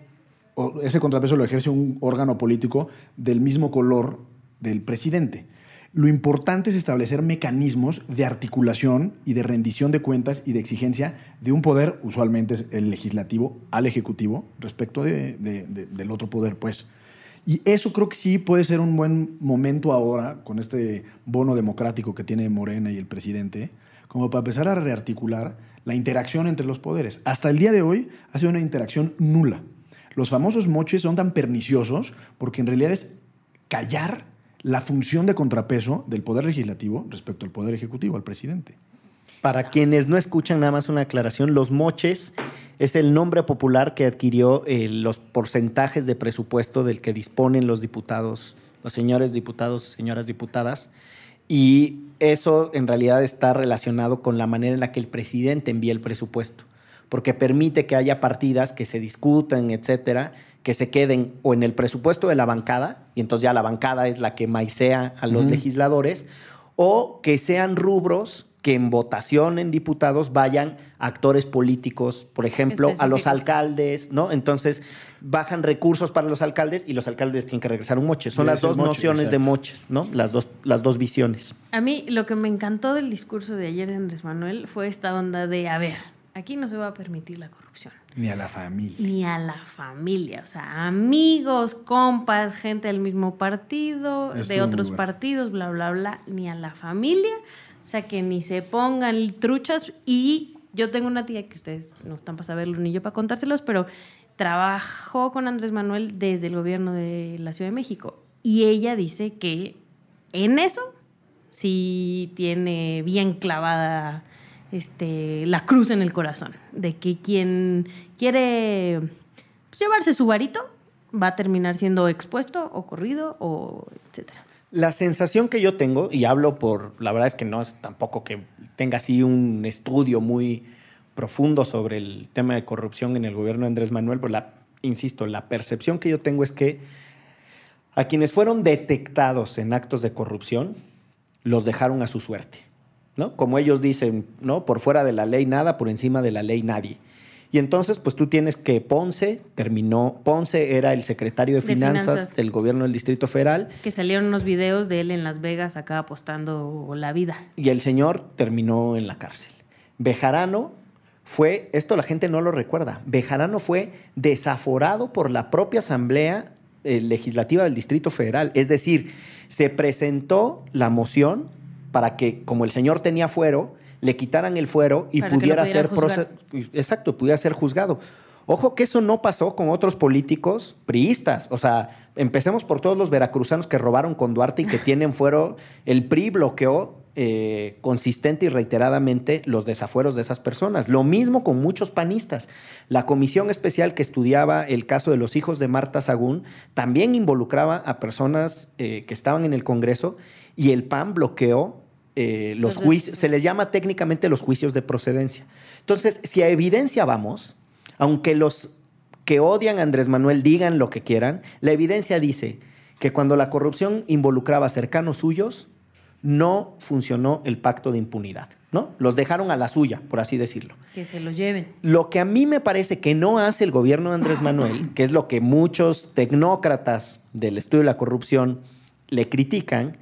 o ese contrapeso lo ejerce un órgano político del mismo color del presidente. Lo importante es establecer mecanismos de articulación y de rendición de cuentas y de exigencia de un poder, usualmente es el legislativo, al ejecutivo, respecto del otro poder, pues. Y eso creo que sí puede ser un buen momento ahora, con este bono democrático que tiene Morena y el presidente, como para empezar a rearticular la interacción entre los poderes. Hasta el día de hoy ha sido una interacción nula. Los famosos moches son tan perniciosos porque en realidad es callar la función de contrapeso del poder legislativo respecto al poder ejecutivo, al presidente. Para quienes no escuchan, nada más una aclaración, los moches es el nombre popular que adquirió eh, los porcentajes de presupuesto del que disponen los diputados, los señores diputados, señoras diputadas, y eso en realidad está relacionado con la manera en la que el presidente envía el presupuesto, porque permite que haya partidas que se discutan, etcétera, que se queden o en el presupuesto de la bancada, y entonces ya la bancada es la que maicea a los legisladores, o que sean rubros que en votación en diputados vayan actores políticos, por ejemplo, a los alcaldes, ¿no? Entonces bajan recursos para los alcaldes y los alcaldes tienen que regresar un moche. Son las dos nociones de moches, ¿no? Las dos, las dos visiones. A mí lo que me encantó del discurso de ayer de Andrés Manuel fue esta onda de, a ver, aquí no se va a permitir la corrupción. Ni a la familia. Ni a la familia. O sea, amigos, compas, gente del mismo partido, de otros partidos, bla, bla, bla. Ni a la familia o sea, que ni se pongan truchas. Y yo tengo una tía que ustedes no están para saberlo ni yo para contárselos, pero trabajó con Andrés Manuel desde el gobierno de la Ciudad de México. Y ella dice que en eso sí tiene bien clavada este, la cruz en el corazón. De que quien quiere pues, llevarse su varito va a terminar siendo expuesto o corrido o etcétera. La sensación que yo tengo, y hablo por, la verdad es que no es tampoco que tenga así un estudio muy profundo sobre el tema de corrupción en el gobierno de Andrés Manuel, pero la, insisto, la percepción que yo tengo es que a quienes fueron detectados en actos de corrupción, los dejaron a su suerte, ¿no? Como ellos dicen, ¿no? Por fuera de la ley nada, por encima de la ley nadie. Y entonces, pues tú tienes que Ponce terminó, Ponce era el secretario de, finanzas, del gobierno del Distrito Federal. Que salieron unos videos de él en Las Vegas acá apostando la vida. Y el señor terminó en la cárcel. Bejarano fue, esto la gente no lo recuerda, Bejarano fue desaforado por la propia Asamblea eh, Legislativa del Distrito Federal. Es decir, se presentó la moción para que, como el señor tenía fuero, le quitaran el fuero y pudiera ser exacto, pudiera ser juzgado. Ojo que eso no pasó con otros políticos priistas. O sea, empecemos por todos los veracruzanos que robaron con Duarte y que tienen fuero. El PRI bloqueó eh, consistente y reiteradamente los desafueros de esas personas. Lo mismo con muchos panistas. La comisión especial que estudiaba el caso de los hijos de Marta Sagún también involucraba a personas eh, que estaban en el Congreso y el PAN bloqueó eh, los juicios, se les llama técnicamente los juicios de procedencia. Entonces, si a evidencia vamos, aunque los que odian a Andrés Manuel digan lo que quieran, la evidencia dice que cuando la corrupción involucraba cercanos suyos, no funcionó el pacto de impunidad, ¿no? Los dejaron a la suya, por así decirlo. Que se los lleven. Lo que a mí me parece que no hace el gobierno de Andrés Manuel, que es lo que muchos tecnócratas del estudio de la corrupción le critican,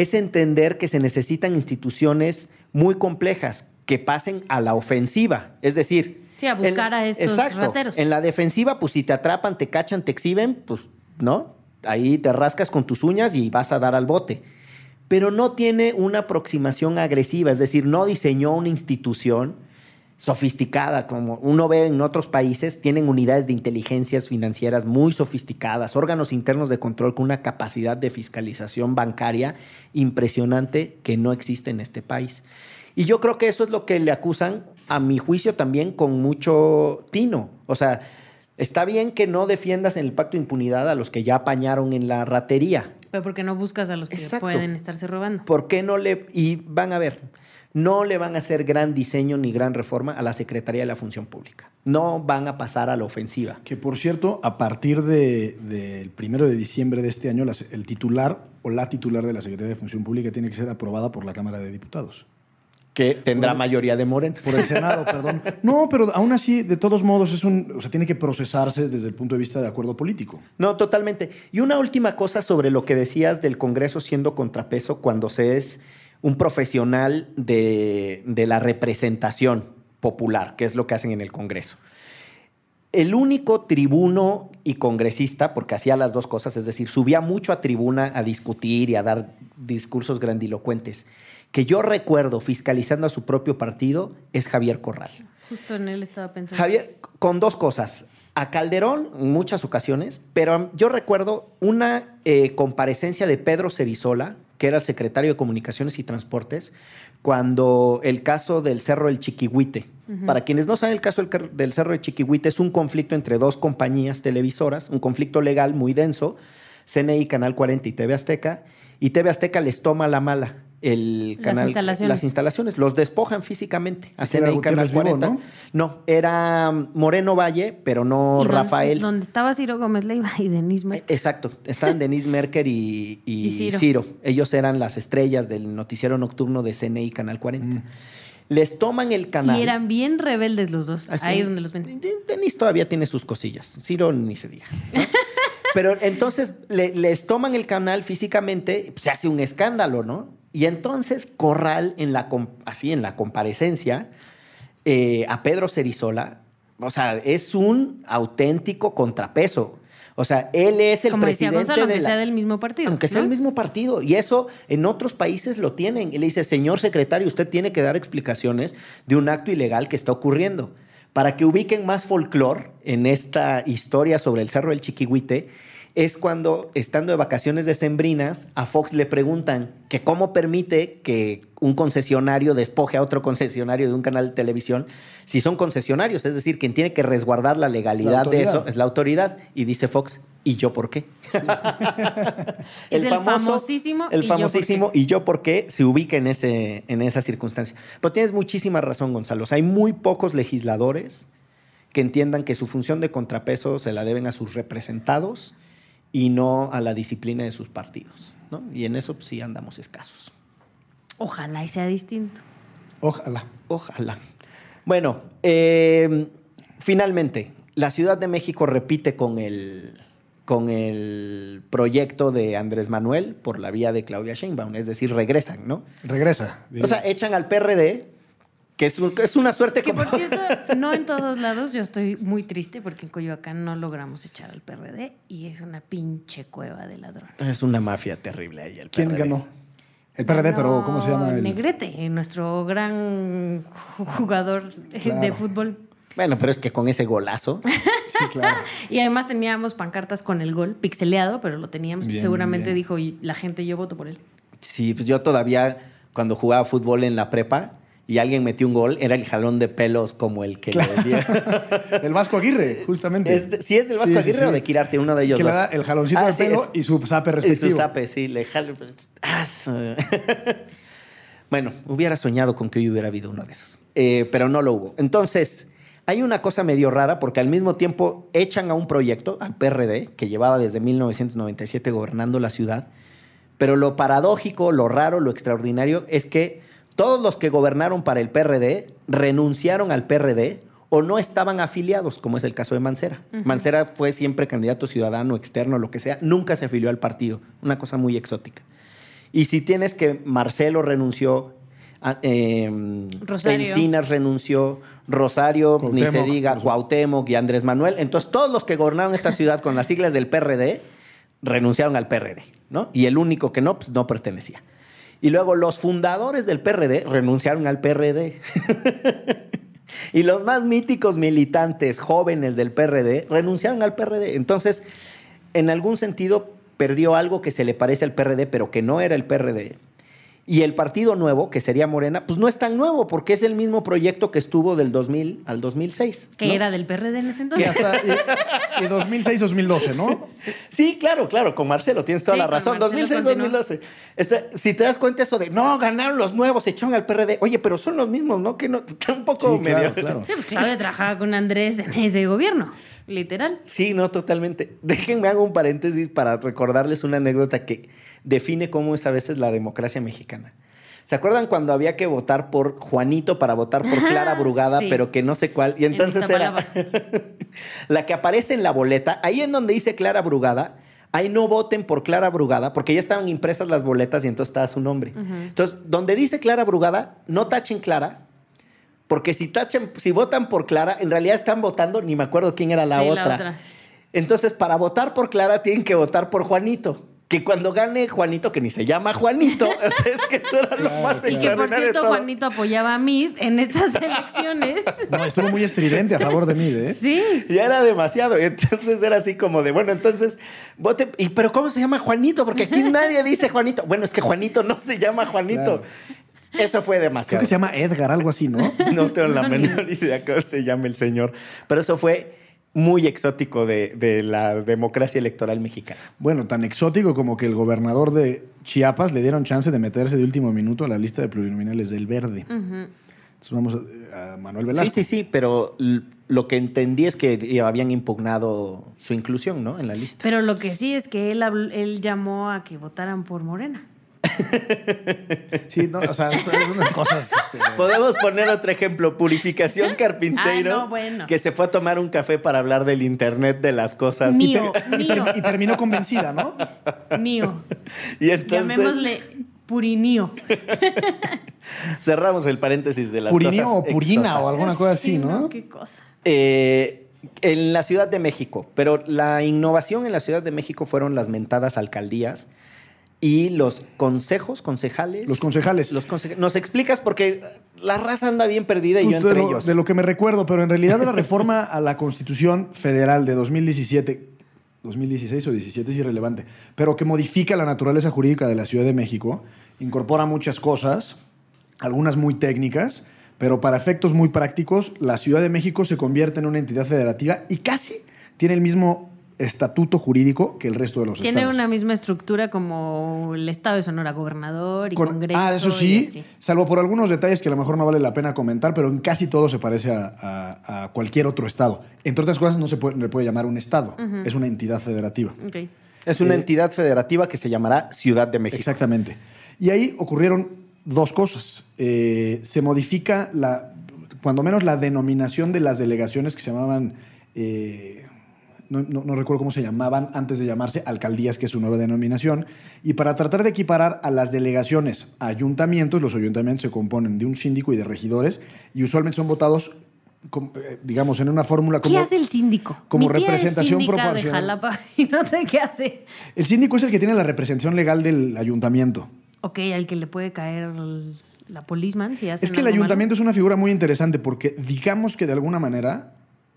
es entender que se necesitan instituciones muy complejas que pasen a la ofensiva. Es decir, sí, a buscar a estos rateros. En la defensiva, pues si te atrapan, te cachan, te exhiben, pues no, ahí te rascas con tus uñas y vas a dar al bote. Pero no tiene una aproximación agresiva, es decir, no diseñó una institución sofisticada, como uno ve en otros países, tienen unidades de inteligencias financieras muy sofisticadas, órganos internos de control con una capacidad de fiscalización bancaria impresionante que no existe en este país. Y yo creo que eso es lo que le acusan, a mi juicio también con mucho tino. O sea, está bien que no defiendas en el pacto de impunidad a los que ya apañaron en la ratería. Pero ¿por qué no buscas a los que pueden estarse robando? ¿Por qué no le... Y van a ver, no le van a hacer gran diseño ni gran reforma a la Secretaría de la Función Pública. No van a pasar a la ofensiva. Que por cierto, a partir del de, primero de diciembre de este año, el titular o la titular de la Secretaría de Función Pública tiene que ser aprobada por la Cámara de Diputados. Que tendrá mayoría de Moreno. Por el Senado, perdón. No, pero aún así, de todos modos, es un, o sea, tiene que procesarse desde el punto de vista de acuerdo político. No, totalmente. Y una última cosa sobre lo que decías del Congreso siendo contrapeso cuando se es un profesional de, la representación popular, que es lo que hacen en el Congreso. el único tribuno y congresista, porque hacía las dos cosas, es decir, subía mucho a tribuna a discutir y a dar discursos grandilocuentes, que yo recuerdo fiscalizando a su propio partido, es Javier Corral. Justo en él estaba pensando. Javier, con dos cosas. A Calderón en muchas ocasiones, pero yo recuerdo una eh, comparecencia de Pedro Cerizola, que era el secretario de Comunicaciones y Transportes, cuando el caso del Cerro del Chiquihuite. Para quienes no saben, el caso del, del Cerro del Chiquihuite es un conflicto entre dos compañías televisoras, un conflicto legal muy denso, CNI, Canal 40 y TV Azteca, y TV Azteca les toma la mala el Las canal, instalaciones. las instalaciones, los despojan físicamente. A Era CNI Canal Gutiérrez Vivo, 40. ¿no? ¿no? era Moreno Valle, pero no Rafael. Donde estaba Ciro Gómez Leiva y Denise Eh, Merkel. Exacto, estaban Denise Merker y, y Y Ciro. Ciro. Ellos eran las estrellas del noticiero nocturno de CNI Canal 40. Mm. Les toman el canal. Y eran bien rebeldes los dos. Así. Ahí donde los ven. De- Denise todavía tiene sus cosillas. Ciro ni se diga. ¿no? Pero entonces le- les toman el canal físicamente, se hace un escándalo, ¿no? Y entonces Corral, en la, así en la comparecencia, eh, a Pedro Cerizola, o sea, es un auténtico contrapeso. O sea, él es el Como decía presidente Gonzalo, de aunque la- sea del mismo partido. aunque sea ¿no? el mismo partido. Y eso en otros países lo tienen. Y le dice, señor secretario, usted tiene que dar explicaciones de un acto ilegal que está ocurriendo. Para que ubiquen más folclore en esta historia sobre el Cerro del Chiquihuite, es cuando, estando de vacaciones decembrinas, a Fox le preguntan que cómo permite que un concesionario despoje a otro concesionario de un canal de televisión si son concesionarios, es decir, quien tiene que resguardar la legalidad de eso es la autoridad. Y dice Fox, ¿y yo por qué? Es el famosísimo El ¿y yo por famosísimo qué? y yo por qué se ubica en, ese, en esa circunstancia. Pero tienes muchísima razón, Gonzalo. O sea, hay muy pocos legisladores que entiendan que su función de contrapeso se la deben a sus representados y no a la disciplina de sus partidos. ¿no? Y en eso pues, sí andamos escasos. Ojalá y sea distinto. Ojalá. Ojalá. Bueno, eh, finalmente, la Ciudad de México repite con el, con el proyecto de Andrés Manuel por la vía de Claudia Sheinbaum, es decir, regresan, ¿no? Regresa. O sea, echan al PRD, que es, un- que es una suerte Que como... por cierto, no en todos lados, yo estoy muy triste porque en Coyoacán no logramos echar al PRD y es una pinche cueva de ladrones. Es una mafia terrible ahí el ¿Quién PRD. ganó? El PRD, pero ¿cómo se llama? El... Negrete, nuestro gran jugador de fútbol. Bueno, pero es que con ese golazo... Sí, claro. Y además teníamos pancartas con el gol pixeleado, pero lo teníamos. Bien, Seguramente bien. dijo "Y la gente, yo voto por él. Sí, pues yo todavía, cuando jugaba fútbol en la prepa y alguien metió un gol, era el jalón de pelos como el que le dio. El Vasco Aguirre, justamente. Es- ¿Sí es el Vasco Sí, Aguirre sí. o de Quirarte? Uno de ellos que le dos. da el jaloncito Ah, de sí, pelo es- y su zape Y respectivo. su zape, sí, le jalo. Ah, bueno, hubiera soñado con que hoy hubiera habido uno de esos, Eh, pero no lo hubo. Entonces, hay una cosa medio rara porque al mismo tiempo echan a un proyecto, al PRD, que llevaba desde 1997 gobernando la ciudad, pero lo paradójico, lo raro, lo extraordinario es que todos los que gobernaron para el PRD renunciaron al PRD o no estaban afiliados, como es el caso de Mancera. Mancera fue siempre candidato ciudadano, externo, lo que sea, nunca se afilió al partido, una cosa muy exótica. Y si tienes que Marcelo renunció, eh, Rosario. Encinas renunció, Rosario, ni se diga. Cuauhtémoc y Andrés Manuel. Entonces, todos los que gobernaron esta ciudad con las siglas del PRD renunciaron al PRD, ¿no? Y el único que no, pues no pertenecía. Y luego los fundadores del PRD renunciaron al PRD. y los más míticos militantes jóvenes del PRD renunciaron al PRD. Entonces, en algún sentido, perdió algo que se le parece al PRD, pero que no era el PRD. Y el partido nuevo, que sería Morena, pues no es tan nuevo, porque es el mismo proyecto que estuvo del 2000 al 2006. Que ¿no? era del PRD en ese entonces. hasta y, y 2006-2012, ¿no? Sí, claro, claro, con Marcelo, tienes toda Sí, la razón. Marcelo 2006-2012. Este, si te das cuenta eso de, no, ganaron los nuevos, se echaron al PRD. Oye, pero son los mismos, ¿no? Que no, está un poco Sí, claro, medio... claro. Sí, pues Claudia trabajaba con Andrés en ese gobierno, literal. Sí, no, totalmente. Déjenme hago un paréntesis para recordarles una anécdota que define cómo es a veces la democracia mexicana. ¿Se acuerdan cuando había que votar por Juanito para votar por Clara Brugada, Sí. pero que no sé cuál? Y En entonces era la que aparece en la boleta, ahí en donde dice Clara Brugada, ahí no voten por Clara Brugada, porque ya estaban impresas las boletas y entonces estaba su nombre. Entonces, donde dice Clara Brugada, no tachen Clara, Porque si tachan, si votan por Clara, en realidad están votando, ni me acuerdo quién era la, Sí, otra. Entonces, para votar por Clara, tienen que votar por Juanito. Que cuando gane Juanito, que ni se llama Juanito, o sea, es que eso era lo más claro. Y que por cierto. Juanito apoyaba a Mid en estas elecciones. No, estuvo muy estridente a favor de mí, ¿eh? Sí. Ya era demasiado. y Entonces era así como de, bueno, entonces, vote. ¿Y pero cómo se llama Juanito? Porque aquí nadie dice Juanito. Bueno, es que Juanito no se llama Juanito. Eso fue Creo demasiado. que se llama Edgar, algo así, ¿no? No tengo la menor idea cómo se llama el señor. Pero eso fue muy exótico de, de la democracia electoral mexicana. Bueno, tan exótico como que el gobernador de Chiapas le dieron chance de meterse de último minuto a la lista de plurinominales del Verde. Ujú. Entonces vamos a, a Manuel Velasco. Sí, sí, sí, pero lo que entendí es que habían impugnado su inclusión, ¿no? En la lista. Pero lo que sí es que él, él llamó a que votaran por Morena. Sí, no, o sea, esto es unas cosas. este, Podemos poner otro ejemplo, Purificación Carpinteiro, Ah, no, bueno. que se fue a tomar un café para hablar del Internet de las cosas. Mío, mío, y terminó convencida, ¿no? mío. Y entonces Llamémosle Purinío. cerramos el paréntesis de las Purinio cosas o Purina exóticas. o alguna cosa así, Sí, ¿no? Qué cosa. Eh, en la Ciudad de México, pero la innovación en la Ciudad de México fueron las mentadas alcaldías y los consejos, concejales. Los concejales. Los Nos explicas porque la raza anda bien perdida y yo entre de, lo, ellos. de lo que me recuerdo, pero en realidad de la reforma a la Constitución Federal de 2017, 2016 o 17 es irrelevante, pero que modifica la naturaleza jurídica de la Ciudad de México, incorpora muchas cosas, algunas muy técnicas, pero para efectos muy prácticos, la Ciudad de México se convierte en una entidad federativa y casi tiene el mismo estatuto jurídico que el resto de los Tiene estados. una misma estructura como el Estado de Sonora, gobernador y Con- Congreso. ah, eso sí, salvo por algunos detalles que a lo mejor no vale la pena comentar, pero en casi todo se parece a, a- a cualquier otro estado. Entre otras cosas, no se puede, le puede llamar un estado, es una entidad federativa. Es una Eh, entidad federativa que se llamará Ciudad de México. Exactamente. Y ahí ocurrieron dos cosas. Eh, se modifica, la, cuando menos, la denominación de las delegaciones que se llamaban... eh, no, no- no recuerdo cómo se llamaban antes de llamarse alcaldías, que es su nueva denominación. Y para tratar de equiparar a las delegaciones a ayuntamientos, los ayuntamientos se componen de un síndico y de regidores, y usualmente son votados, eh, digamos, en una fórmula como... ¿Qué hace el síndico? como Mi tía representación es proporcional. de Jalapa y no sé qué hace. El síndico es el que tiene la representación legal del ayuntamiento. Ok, al que le puede caer el- la policeman si hace Es que el ayuntamiento es una figura muy interesante porque digamos que de alguna manera,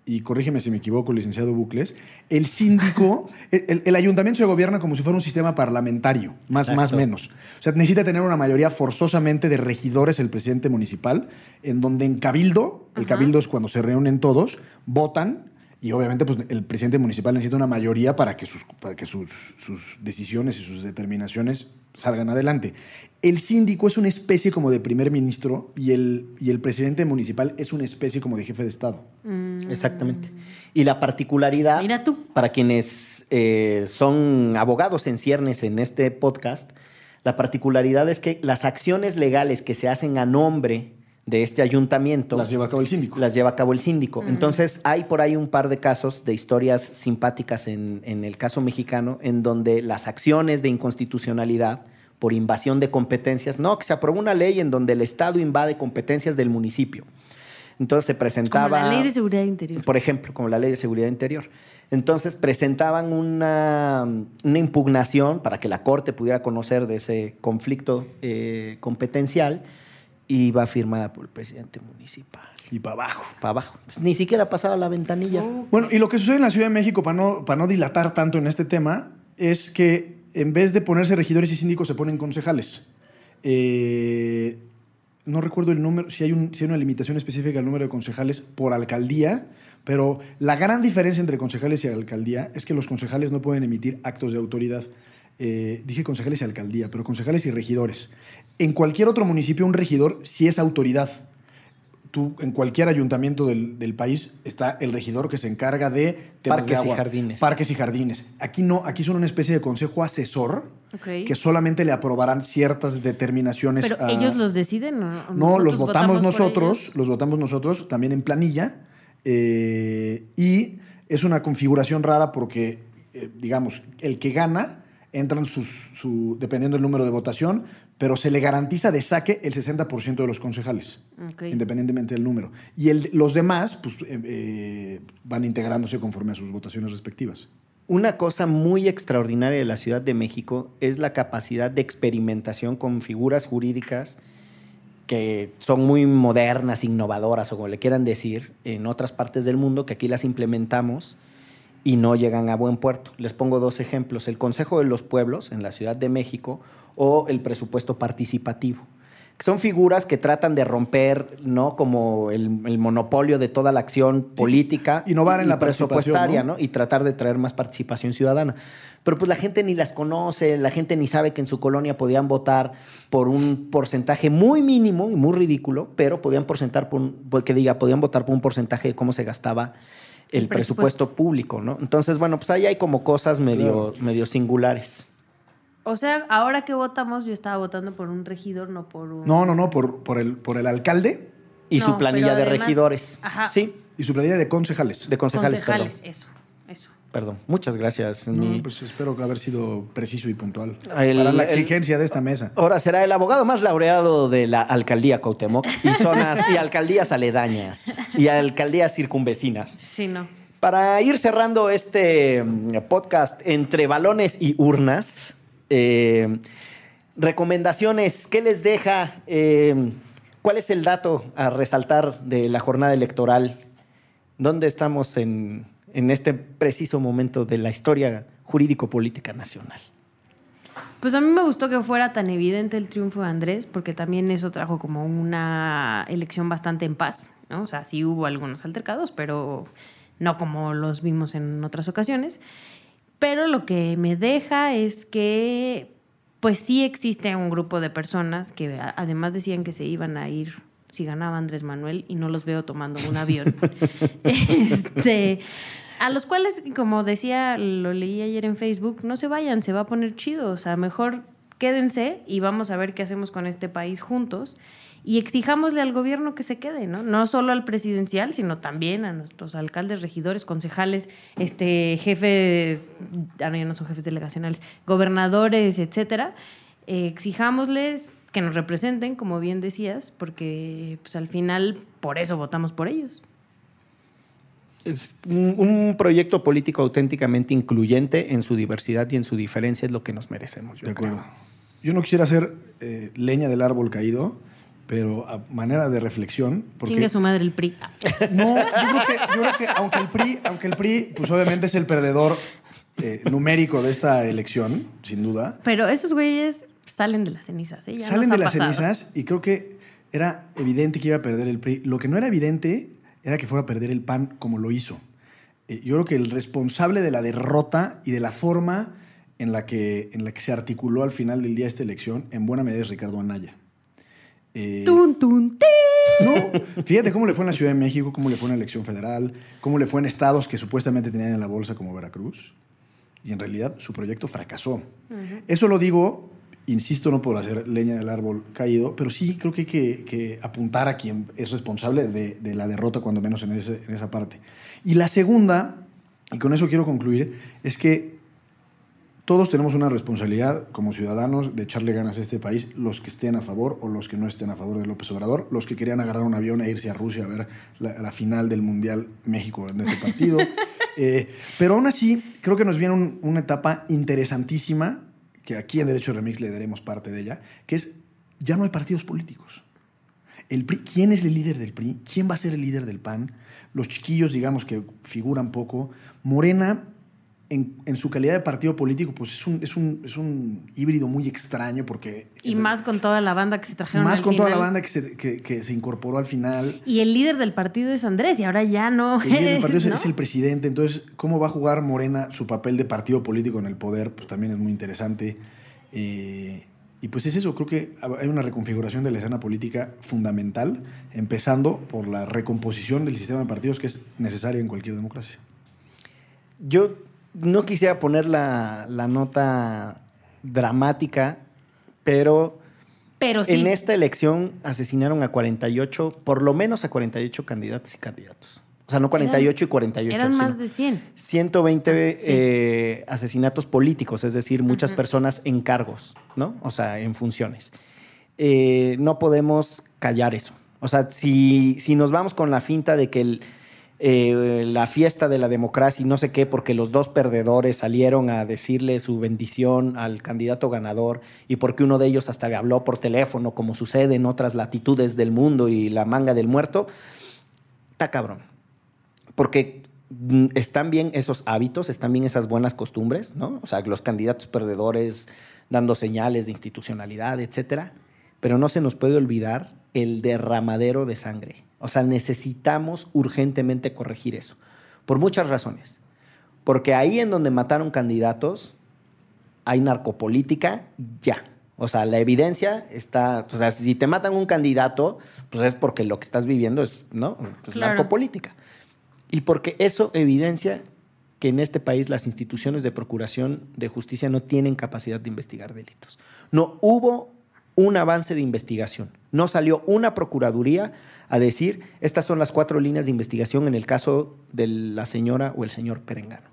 y corrígeme si me equivoco, licenciado Bucles, el síndico, el, ayuntamiento se gobierna como si fuera un sistema parlamentario, más Exacto. más menos. O sea, necesita tener una mayoría forzosamente de regidores el presidente municipal, en donde en cabildo, el cabildo es cuando se reúnen todos, votan. Y obviamente pues, el presidente municipal necesita una mayoría para que, sus, para que sus, sus decisiones y sus determinaciones salgan adelante. El síndico es una especie como de primer ministro y el, y el presidente municipal es una especie como de jefe de Estado. Mm. Exactamente. Y la particularidad, Mira tú. para quienes eh, son abogados en ciernes en este podcast, la particularidad es que las acciones legales que se hacen a nombre de este ayuntamiento Las lleva a cabo el síndico. las lleva a cabo el síndico. Ujú. Entonces, hay por ahí un par de casos de historias simpáticas en, en el caso mexicano, en donde las acciones de inconstitucionalidad por invasión de competencias, no, que se aprobó una ley en donde el Estado invade competencias del municipio. Entonces se Como presentaba... la ley de seguridad interior. Por ejemplo, como la ley de seguridad interior. Entonces presentaban una, una impugnación para que la Corte pudiera conocer de ese conflicto eh, competencial y va firmada por el presidente municipal. Y para abajo. Para abajo. Pues ni siquiera pasaba la ventanilla. Oh. Bueno, y lo que sucede en la Ciudad de México, para no, para no dilatar tanto en este tema, es que en vez de ponerse regidores y síndicos, se ponen concejales. Eh, no recuerdo el número, si hay, una limitación específica al número de concejales por alcaldía, pero la gran diferencia entre concejales y alcaldía es que los concejales no pueden emitir actos de autoridad. Eh, dije concejales y alcaldía, pero concejales y regidores. En cualquier otro municipio, un regidor sí es autoridad tú en cualquier ayuntamiento del, del país está el regidor que se encarga de temas Parques de y jardines. Parques y jardines. Aquí no, aquí son una especie de consejo asesor que solamente le aprobarán ciertas determinaciones. Pero a- ellos los deciden. ¿o- No, los votamos nosotros, los votamos nosotros, también en planilla. eh, y es una configuración rara porque, eh, digamos, el que gana entran sus, su, dependiendo del número de votación, pero se le garantiza de saque el 60% de los concejales, independientemente del número. Y el- los demás pues, eh, eh, van integrándose conforme a sus votaciones respectivas. Una cosa muy extraordinaria de la Ciudad de México es la capacidad de experimentación con figuras jurídicas que son muy modernas, innovadoras o como le quieran decir en otras partes del mundo, que aquí las implementamos y no llegan a buen puerto. Les pongo dos ejemplos, el Consejo de los Pueblos en la Ciudad de México o el presupuesto participativo. Son figuras que tratan de romper, ¿no? Como el, el monopolio de toda la acción política. innovar en y la presupuestaria, ¿no? ¿no? Y tratar de traer más participación ciudadana. Pero pues la gente ni las conoce, la gente ni sabe que en su colonia podían votar por un porcentaje muy mínimo y muy ridículo, pero podían porcentar por un- por- que diga, podían votar por un porcentaje de cómo se gastaba el, El presupuesto. presupuesto. público, ¿no? Entonces, bueno, pues ahí hay como cosas medio, medio singulares. O sea, ahora que votamos, yo estaba votando por un regidor, no por un... No, no, no, por, por, el, por el alcalde Y No, su planilla de además- regidores. Ajá. Sí, y su planilla de concejales. de concejales, concejales. perdón. Eso, eso. Perdón. Muchas gracias. No, mi- pues espero haber sido preciso y puntual. El- para la el- exigencia de esta mesa. Ahora será el abogado más laureado de la alcaldía Cuauhtémoc y zonas y alcaldías aledañas y alcaldías circunvecinas. Sí, no. Para ir cerrando este mm, podcast entre balones y urnas, eh, recomendaciones, ¿qué les deja? Eh, ¿Cuál es el dato a resaltar de la jornada electoral? ¿Dónde estamos en, en este preciso momento de la historia jurídico-política nacional? Pues a mí me gustó que fuera tan evidente el triunfo de Andrés, porque también eso trajo como una elección bastante en paz, ¿no? O sea, sí hubo algunos altercados, pero no como los vimos en otras ocasiones. Pero lo que me deja es que, pues sí existe un grupo de personas que además decían que se iban a ir si ganaba Andrés Manuel y no los veo tomando un avión. este, a los cuales, como decía, lo leí ayer en Facebook, no se vayan, se va a poner chido. O sea, mejor quédense y vamos a ver qué hacemos con este país juntos. Y exijámosle al gobierno que se quede, ¿no? No solo al presidencial, sino también a nuestros alcaldes, regidores, concejales, este, jefes, ahora ya no son jefes delegacionales, gobernadores, etcétera. Eh, exijámosles que nos representen, como bien decías, porque pues, al final por eso votamos por ellos. Es un, un proyecto político auténticamente incluyente en su diversidad y en su diferencia es lo que nos merecemos. yo De acuerdo. creo. Yo no quisiera hacer eh, leña del árbol caído, pero a manera de reflexión. Porque, Chingue su madre el PRI. No, yo creo que, yo creo que aunque, el PRI, aunque el PRI, pues obviamente es el perdedor eh, numérico de esta elección, sin duda. Pero esos güeyes salen de las cenizas, ¿eh? Ya Salen de las pasado. cenizas y creo que era evidente que iba a perder el PRI. Lo que no era evidente era que fuera a perder el PAN como lo hizo. Eh, yo creo que el responsable de la derrota y de la forma en la que, en la que se articuló al final del día esta elección, en buena medida es Ricardo Anaya. Eh, Tun, tun, no, fíjate cómo le fue en la Ciudad de México, cómo le fue en la elección federal, cómo le fue en estados que supuestamente tenían en la bolsa como Veracruz. Y en realidad su proyecto fracasó. Eso lo digo, insisto, no por hacer leña del árbol caído, pero sí creo que hay que, que apuntar a quien es responsable de, de la derrota, cuando menos en, ese- en esa parte. Y la segunda, y con eso quiero concluir, es que todos tenemos una responsabilidad como ciudadanos de echarle ganas a este país, los que estén a favor o los que no estén a favor de López Obrador, los que querían agarrar un avión e irse a Rusia a ver la, la final del Mundial México en ese partido. Eh, pero aún así, creo que nos viene un- una etapa interesantísima, que aquí en Derecho Remix le daremos parte de ella, que es, ya no hay partidos políticos. El PRI, ¿Quién es el líder del PRI? ¿Quién va a ser el líder del PAN? Los chiquillos, digamos, que figuran poco. Morena, en, en su calidad de partido político, pues es un, es un, es un híbrido muy extraño porque... Y más con toda la banda que se trajeron Más al con toda la banda que se, que- que se incorporó al final. Y el líder del partido es Andrés, y ahora ya no El líder del partido es el presidente, entonces, ¿cómo va a jugar Morena su papel de partido político en el poder? Pues también es muy interesante. Eh, y pues es eso, creo que hay una reconfiguración de la escena política fundamental, empezando por la recomposición del sistema de partidos que es necesaria en cualquier democracia. Yo no quisiera poner la, la nota dramática, pero Pero sí. en esta elección asesinaron a 48, por lo menos a 48 candidatos y candidatos. O sea, no 48 y 48. Eran más de 100. 120 Sí. eh, asesinatos políticos, es decir, muchas personas en cargos, ¿no? O sea, en funciones. Eh, no podemos callar eso. O sea, si, si nos vamos con la finta de que el, eh, la fiesta de la democracia y no sé qué, porque los dos perdedores salieron a decirle su bendición al candidato ganador y porque uno de ellos hasta le habló por teléfono, como sucede en otras latitudes del mundo y la manga del muerto, está cabrón. Porque mm, están bien esos hábitos, están bien esas buenas costumbres, ¿no? O sea, los candidatos perdedores dando señales de institucionalidad, etcétera. Pero no se nos puede olvidar el derramadero de sangre. O sea, necesitamos urgentemente corregir eso. Por muchas razones. Porque ahí en donde mataron candidatos, hay narcopolítica ya. O sea, la evidencia está. O sea, si te matan un candidato, pues es porque lo que estás viviendo es, ¿no? Pues Claro. narcopolítica. Y porque eso evidencia que en este país las instituciones de procuración de justicia no tienen capacidad de investigar delitos. No hubo un avance de investigación. No salió una procuraduría a decir, estas son las cuatro líneas de investigación en el caso de la señora o el señor Perengano.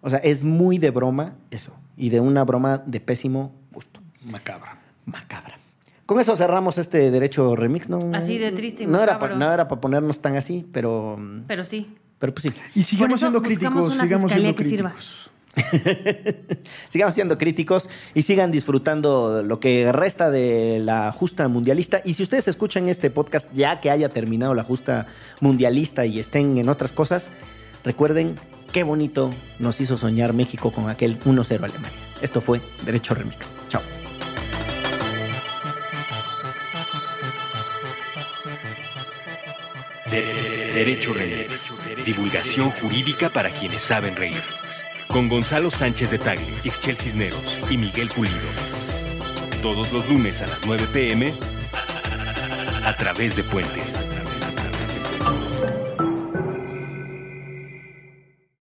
O sea, es muy de broma eso, y de una broma de pésimo gusto. Macabra. Macabra. Con eso cerramos este derecho remix, ¿no? Así de triste y no era, macabro. pa- no era para ponernos tan así, pero, Pero sí. pero pues sí. Y sigamos siendo críticos, sigamos siendo que sirva. críticos. Sigamos siendo críticos y sigan disfrutando lo que resta de la justa mundialista. Y si ustedes escuchan este podcast ya que haya terminado la justa mundialista y estén en otras cosas, recuerden qué bonito nos hizo soñar México con aquel 1-0 Alemania. Esto fue Derecho Remix. Chao. De- de- Derecho Remix. Divulgación jurídica para quienes saben reír. Con Gonzalo Sánchez de Tagle, Ixchel Cisneros y Miguel Pulido. Todos los lunes a las 9 pm a través de Puentes.